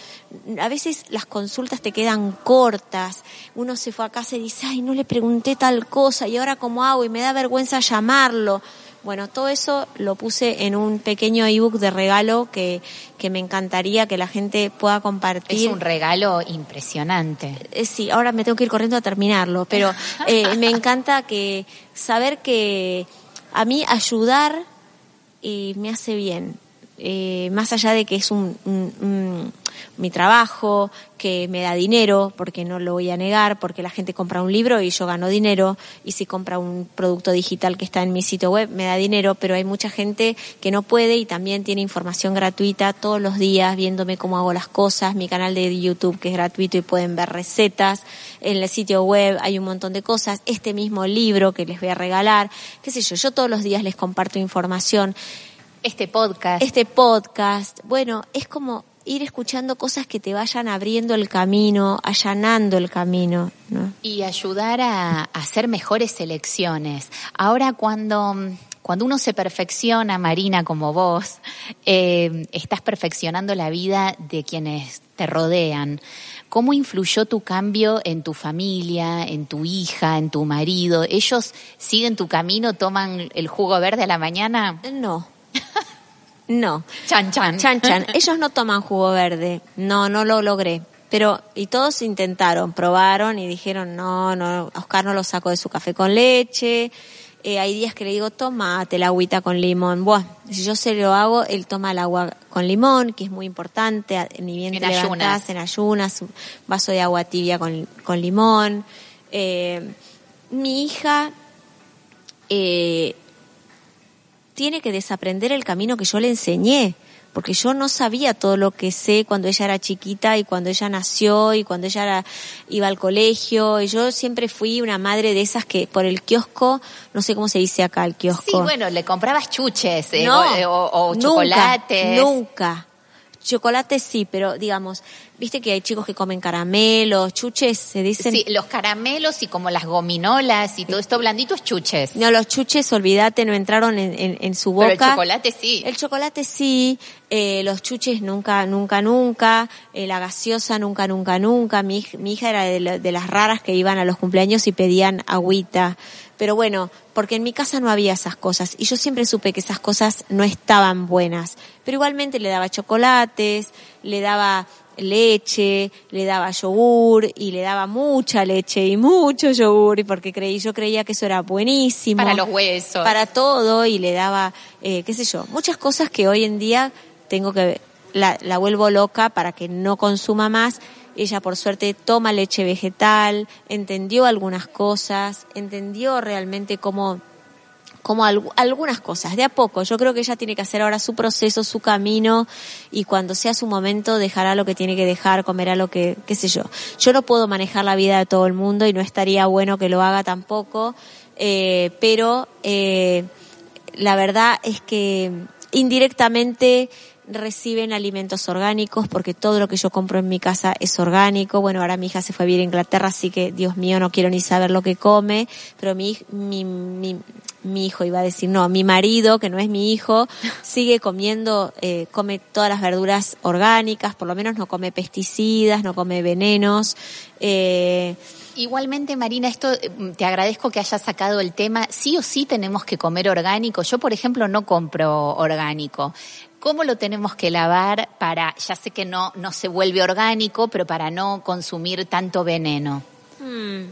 a veces las consultas te quedan cortas. Uno se fue a casa y dice, ay, no le pregunté tal cosa y ahora cómo hago y me da vergüenza llamarlo. Bueno, todo eso lo puse en un pequeño ebook de regalo que, que me encantaría que la gente pueda compartir. Es un regalo impresionante. Eh, sí, ahora me tengo que ir corriendo a terminarlo, pero eh, me encanta que saber que a mí ayudar eh, me hace bien. Eh, más allá de que es un, mi trabajo, que me da dinero, porque no lo voy a negar, porque la gente compra un libro y yo gano dinero, y si compra un producto digital que está en mi sitio web, me da dinero, pero hay mucha gente que no puede y también tiene información gratuita todos los días viéndome cómo hago las cosas, mi canal de YouTube que es gratuito y pueden ver recetas, en el sitio web hay un montón de cosas, este mismo libro que les voy a regalar, qué sé yo, yo todos los días les comparto información este podcast. Este podcast. Bueno, es como ir escuchando cosas que te vayan abriendo el camino, allanando el camino. ¿no? Y ayudar a, hacer mejores elecciones. Ahora cuando, cuando uno se perfecciona, Marina, como vos, eh, estás perfeccionando la vida de quienes te rodean. ¿Cómo influyó tu cambio en tu familia, en tu hija, en tu marido? ¿Ellos siguen tu camino, toman el jugo verde a la mañana? No, no. Chan, chan. Chan, chan. Ellos no toman jugo verde. No, no lo logré. Pero, y todos intentaron, probaron y dijeron, no, no, Oscar no lo sacó de su café con leche. Eh, hay días que le digo, tomate la agüita con limón. Buah, si yo se lo hago, él toma el agua con limón, que es muy importante. Ni bien en te ayunas. en ayunas, un vaso de agua tibia con, con limón. Eh, mi hija, eh, tiene que desaprender el camino que yo le enseñé, porque yo no sabía todo lo que sé cuando ella era chiquita y cuando ella nació y cuando ella iba al colegio. Y yo siempre fui una madre de esas que por el kiosco, no sé cómo se dice acá el kiosco. Sí, bueno, le comprabas chuches eh, no, o, chocolates. Nunca. Chocolate sí, pero digamos, viste que hay chicos que comen caramelos, chuches, se dicen. Sí, los caramelos y como las gominolas y todo esto blandito es chuches. No, los chuches, olvídate, no entraron en, en, su boca. Pero el chocolate sí. El chocolate sí, eh, los chuches nunca, nunca, nunca, eh, la gaseosa nunca, nunca, nunca. Mi, mi hija era de, de las raras que iban a los cumpleaños y pedían agüita. Pero bueno, porque en mi casa no había esas cosas y yo siempre supe que esas cosas no estaban buenas. Pero igualmente le daba chocolates, le daba leche, le daba yogur y le daba mucha leche y mucho yogur porque creí, yo creía que eso era buenísimo. Para los huesos. Para todo y le daba, eh, qué sé yo, muchas cosas que hoy en día tengo que, la, la vuelvo loca para que no consuma más ella por suerte toma leche vegetal, entendió algunas cosas, entendió realmente cómo como algunas cosas, de a poco. Yo creo que ella tiene que hacer ahora su proceso, su camino, y cuando sea su momento dejará lo que tiene que dejar, comerá lo que, qué sé yo. Yo no puedo manejar la vida de todo el mundo y no estaría bueno que lo haga tampoco, eh, pero eh, la verdad es que indirectamente reciben alimentos orgánicos porque todo lo que yo compro en mi casa es orgánico. Bueno, ahora mi hija se fue a vivir a Inglaterra, así que Dios mío, no quiero ni saber lo que come, pero mi, mi, mi, mi hijo iba a decir, no, mi marido, que no es mi hijo, sigue comiendo, eh, come todas las verduras orgánicas, por lo menos no come pesticidas, no come venenos. Eh, Igualmente, Marina, esto eh, te agradezco que hayas sacado el tema. Sí o sí tenemos que comer orgánico. Yo, por ejemplo, no compro orgánico. ¿Cómo lo tenemos que lavar para, ya sé que no, no se vuelve orgánico, pero para no consumir tanto veneno? Hmm.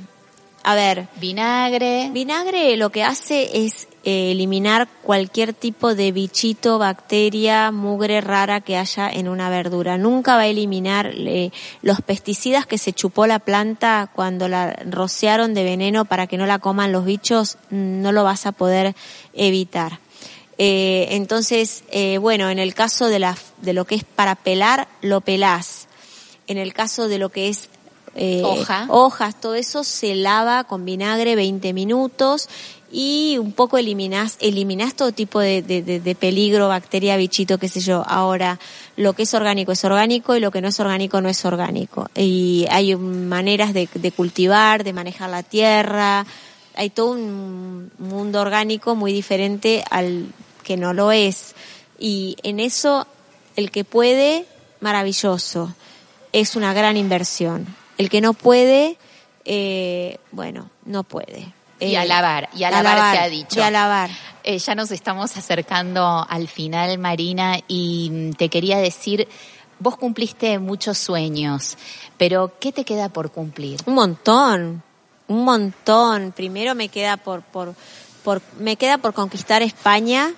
A ver. Vinagre. Vinagre lo que hace es eh, eliminar cualquier tipo de bichito, bacteria, mugre rara que haya en una verdura. Nunca va a eliminar eh, los pesticidas que se chupó la planta cuando la rociaron de veneno para que no la coman los bichos, no lo vas a poder evitar. Eh, entonces, eh, bueno, en el caso de, la, de lo que es para pelar, lo pelás. En el caso de lo que es eh, hojas, todo eso se lava con vinagre 20 minutos y un poco eliminás, eliminás todo tipo de, de, de, peligro, bacteria, bichito, qué sé yo. Ahora, lo que es orgánico es orgánico y lo que no es orgánico no es orgánico. Y hay maneras de, de cultivar, de manejar la tierra, hay todo un mundo orgánico muy diferente al que no lo es. Y en eso, el que puede, maravilloso. Es una gran inversión. El que no puede, eh, bueno, no puede. Y Eh, alabar, y alabar, se ha dicho. Y alabar. Eh, ya nos estamos acercando al final, Marina, y mm, te quería decir, vos cumpliste muchos sueños, pero ¿qué te queda por cumplir? Un montón, un montón. Primero me queda por, por, por, me queda por conquistar España,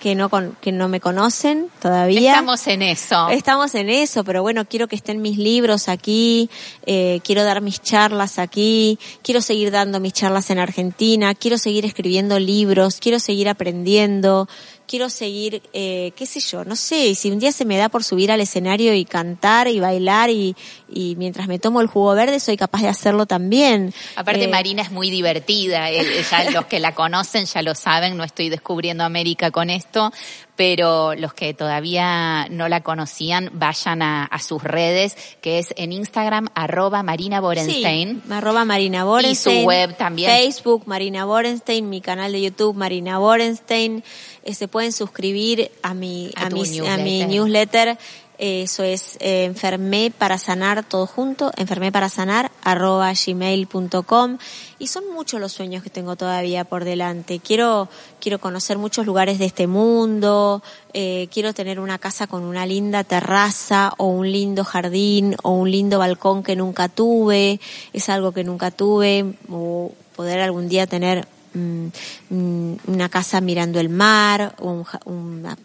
que no, con, que no me conocen todavía. Estamos en eso. Estamos en eso, pero bueno, quiero que estén mis libros aquí, eh, quiero dar mis charlas aquí, quiero seguir dando mis charlas en Argentina, quiero seguir escribiendo libros, quiero seguir aprendiendo, quiero seguir, eh, qué sé yo, no sé, si un día se me da por subir al escenario y cantar y bailar y, y mientras me tomo el jugo verde soy capaz de hacerlo también. Aparte, Eh, Marina es muy divertida. eh, Ya los que la conocen ya lo saben. No estoy descubriendo América con esto, pero los que todavía no la conocían, vayan a, a sus redes, que es en Instagram, arroba Marina Borenstein. Sí, arroba Marina Borenstein. Y su web también. Facebook, Marina Borenstein, mi canal de YouTube, Marina Borenstein. Eh, se pueden suscribir a mi, A a, mi, a mi newsletter. newsletter. Eh, Eso es eh, enfermé para sanar todo junto, enfermé para sanar arroba gmail.com y son muchos los sueños que tengo todavía por delante. Quiero, quiero conocer muchos lugares de este mundo, eh, quiero tener una casa con una linda terraza o un lindo jardín o un lindo balcón que nunca tuve, es algo que nunca tuve, o poder algún día tener una casa mirando el mar un, una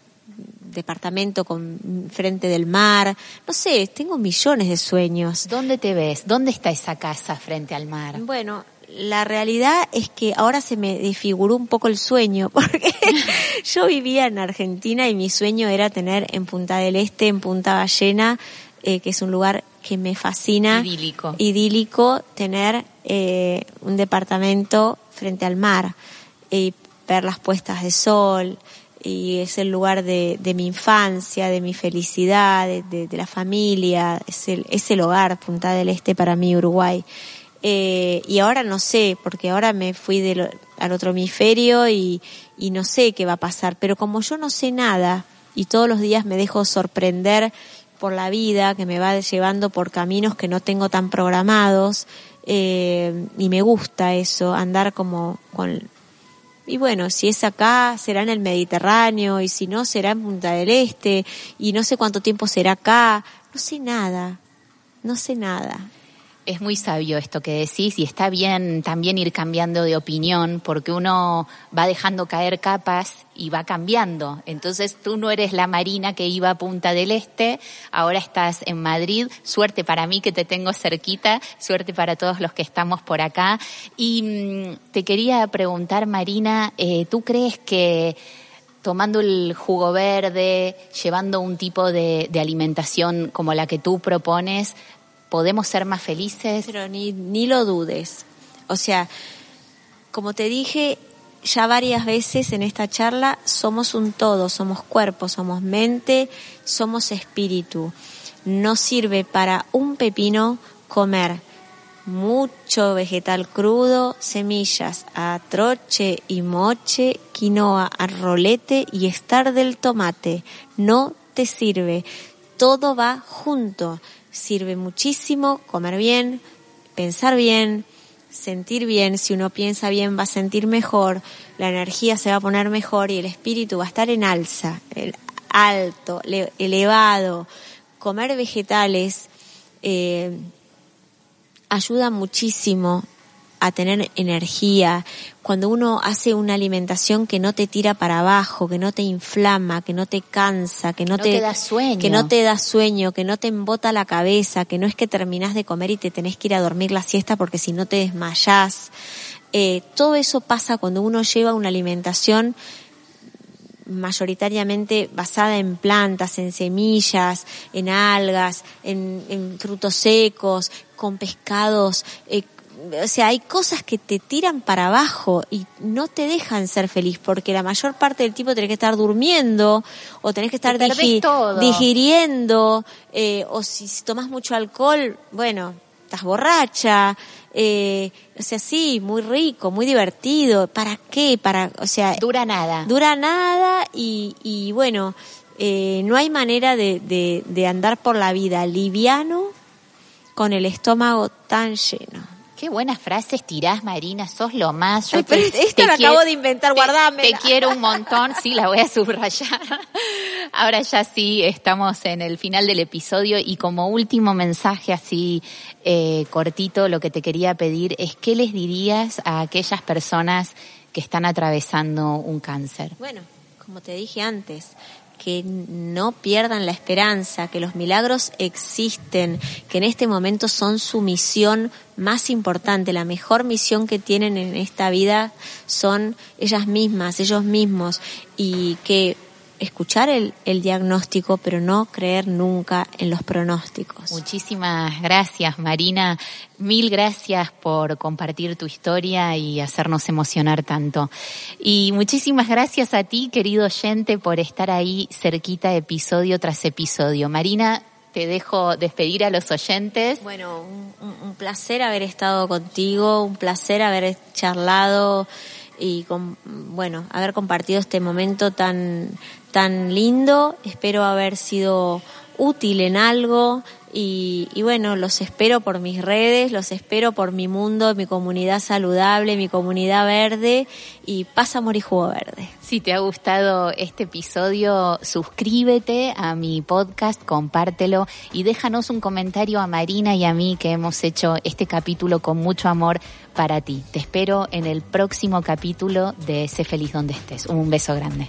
departamento con frente del mar. No sé, tengo millones de sueños. ¿Dónde te ves? ¿Dónde está esa casa frente al mar? Bueno, la realidad es que ahora se me desfiguró un poco el sueño, porque yo vivía en Argentina y mi sueño era tener en Punta del Este, en Punta Ballena, eh, que es un lugar que me fascina. Idílico. Idílico, tener eh, un departamento frente al mar y ver las puestas de sol. Y es el lugar de, de mi infancia, de mi felicidad, de, la familia, es el, es el hogar, Punta del Este para mí, Uruguay. Eh, y ahora no sé, porque ahora me fui al otro hemisferio y no sé qué va a pasar. Pero como yo no sé nada y todos los días me dejo sorprender por la vida, que me va llevando por caminos que no tengo tan programados, eh, y me gusta eso, andar como con... Y bueno, si es acá, será en el Mediterráneo, y si no, será en Punta del Este, y no sé cuánto tiempo será acá, no sé nada, no sé nada. Es muy sabio esto que decís y está bien también ir cambiando de opinión porque uno va dejando caer capas y va cambiando. Entonces tú no eres la Marina que iba a Punta del Este, ahora estás en Madrid. Suerte para mí que te tengo cerquita, suerte para todos los que estamos por acá. Y mm, te quería preguntar, Marina, eh, ¿tú crees que tomando el jugo verde, llevando un tipo de, de alimentación como la que tú propones, podemos ser más felices? Pero ni, ni lo dudes. O sea, como te dije ya varias veces en esta charla, somos un todo, somos cuerpo, somos mente, somos espíritu. No sirve para un pepino comer mucho vegetal crudo, semillas, atroche y moche, quinoa, arrolete y estar del tomate. No te sirve. Todo va junto. Sirve muchísimo comer bien, pensar bien, sentir bien. Si uno piensa bien va a sentir mejor, la energía se va a poner mejor y el espíritu va a estar en alza, alto, le- elevado. Comer vegetales eh, ayuda muchísimo a tener energía. Cuando uno hace una alimentación que no te tira para abajo, que no te inflama, que no te cansa, que no, No te da sueño. que no te da sueño, que no te embota la cabeza, que no es que terminás de comer y te tenés que ir a dormir la siesta porque si no te desmayás. Eh, todo eso pasa cuando uno lleva una alimentación mayoritariamente basada en plantas, en semillas, en algas, en, en frutos secos, con pescados. eh, o sea, hay cosas que te tiran para abajo y no te dejan ser feliz porque la mayor parte del tiempo tenés que estar durmiendo o tenés que estar digi- todo. digiriendo eh, o si tomas mucho alcohol, bueno, estás borracha, eh, o sea, sí, muy rico, muy divertido. ¿Para qué? Para, o sea, dura nada. Dura nada y, y bueno, eh, no hay manera de, de, de andar por la vida liviano con el estómago tan lleno. Qué buenas frases tirás, Marina, sos lo más. Yo te, lo acabo de inventar, guardame. Te quiero un montón, sí, la voy a subrayar. Ahora ya sí, estamos en el final del episodio y como último mensaje así eh, cortito, lo que te quería pedir es qué les dirías a aquellas personas que están atravesando un cáncer. Bueno, como te dije antes, que no pierdan la esperanza, que los milagros existen, que en este momento son su misión más importante, la mejor misión que tienen en esta vida son ellas mismas, ellos mismos, y que escuchar el, el, diagnóstico, pero no creer nunca en los pronósticos. Muchísimas gracias, Marina. Mil gracias por compartir tu historia y hacernos emocionar tanto. Y muchísimas gracias a ti, querido oyente, por estar ahí cerquita episodio tras episodio. Marina, te dejo despedir a los oyentes. Bueno, un, un placer haber estado contigo, un placer haber charlado y con, bueno, haber compartido este momento tan, tan lindo. Espero haber sido útil en algo y, bueno, los espero por mis redes, los espero por mi mundo, mi comunidad saludable, mi comunidad verde y pasa amor jugo verde. Si te ha gustado este episodio, suscríbete a mi podcast, compártelo y déjanos un comentario a Marina y a mí que hemos hecho este capítulo con mucho amor para ti. Te espero en el próximo capítulo de Sé feliz donde estés. Un beso grande.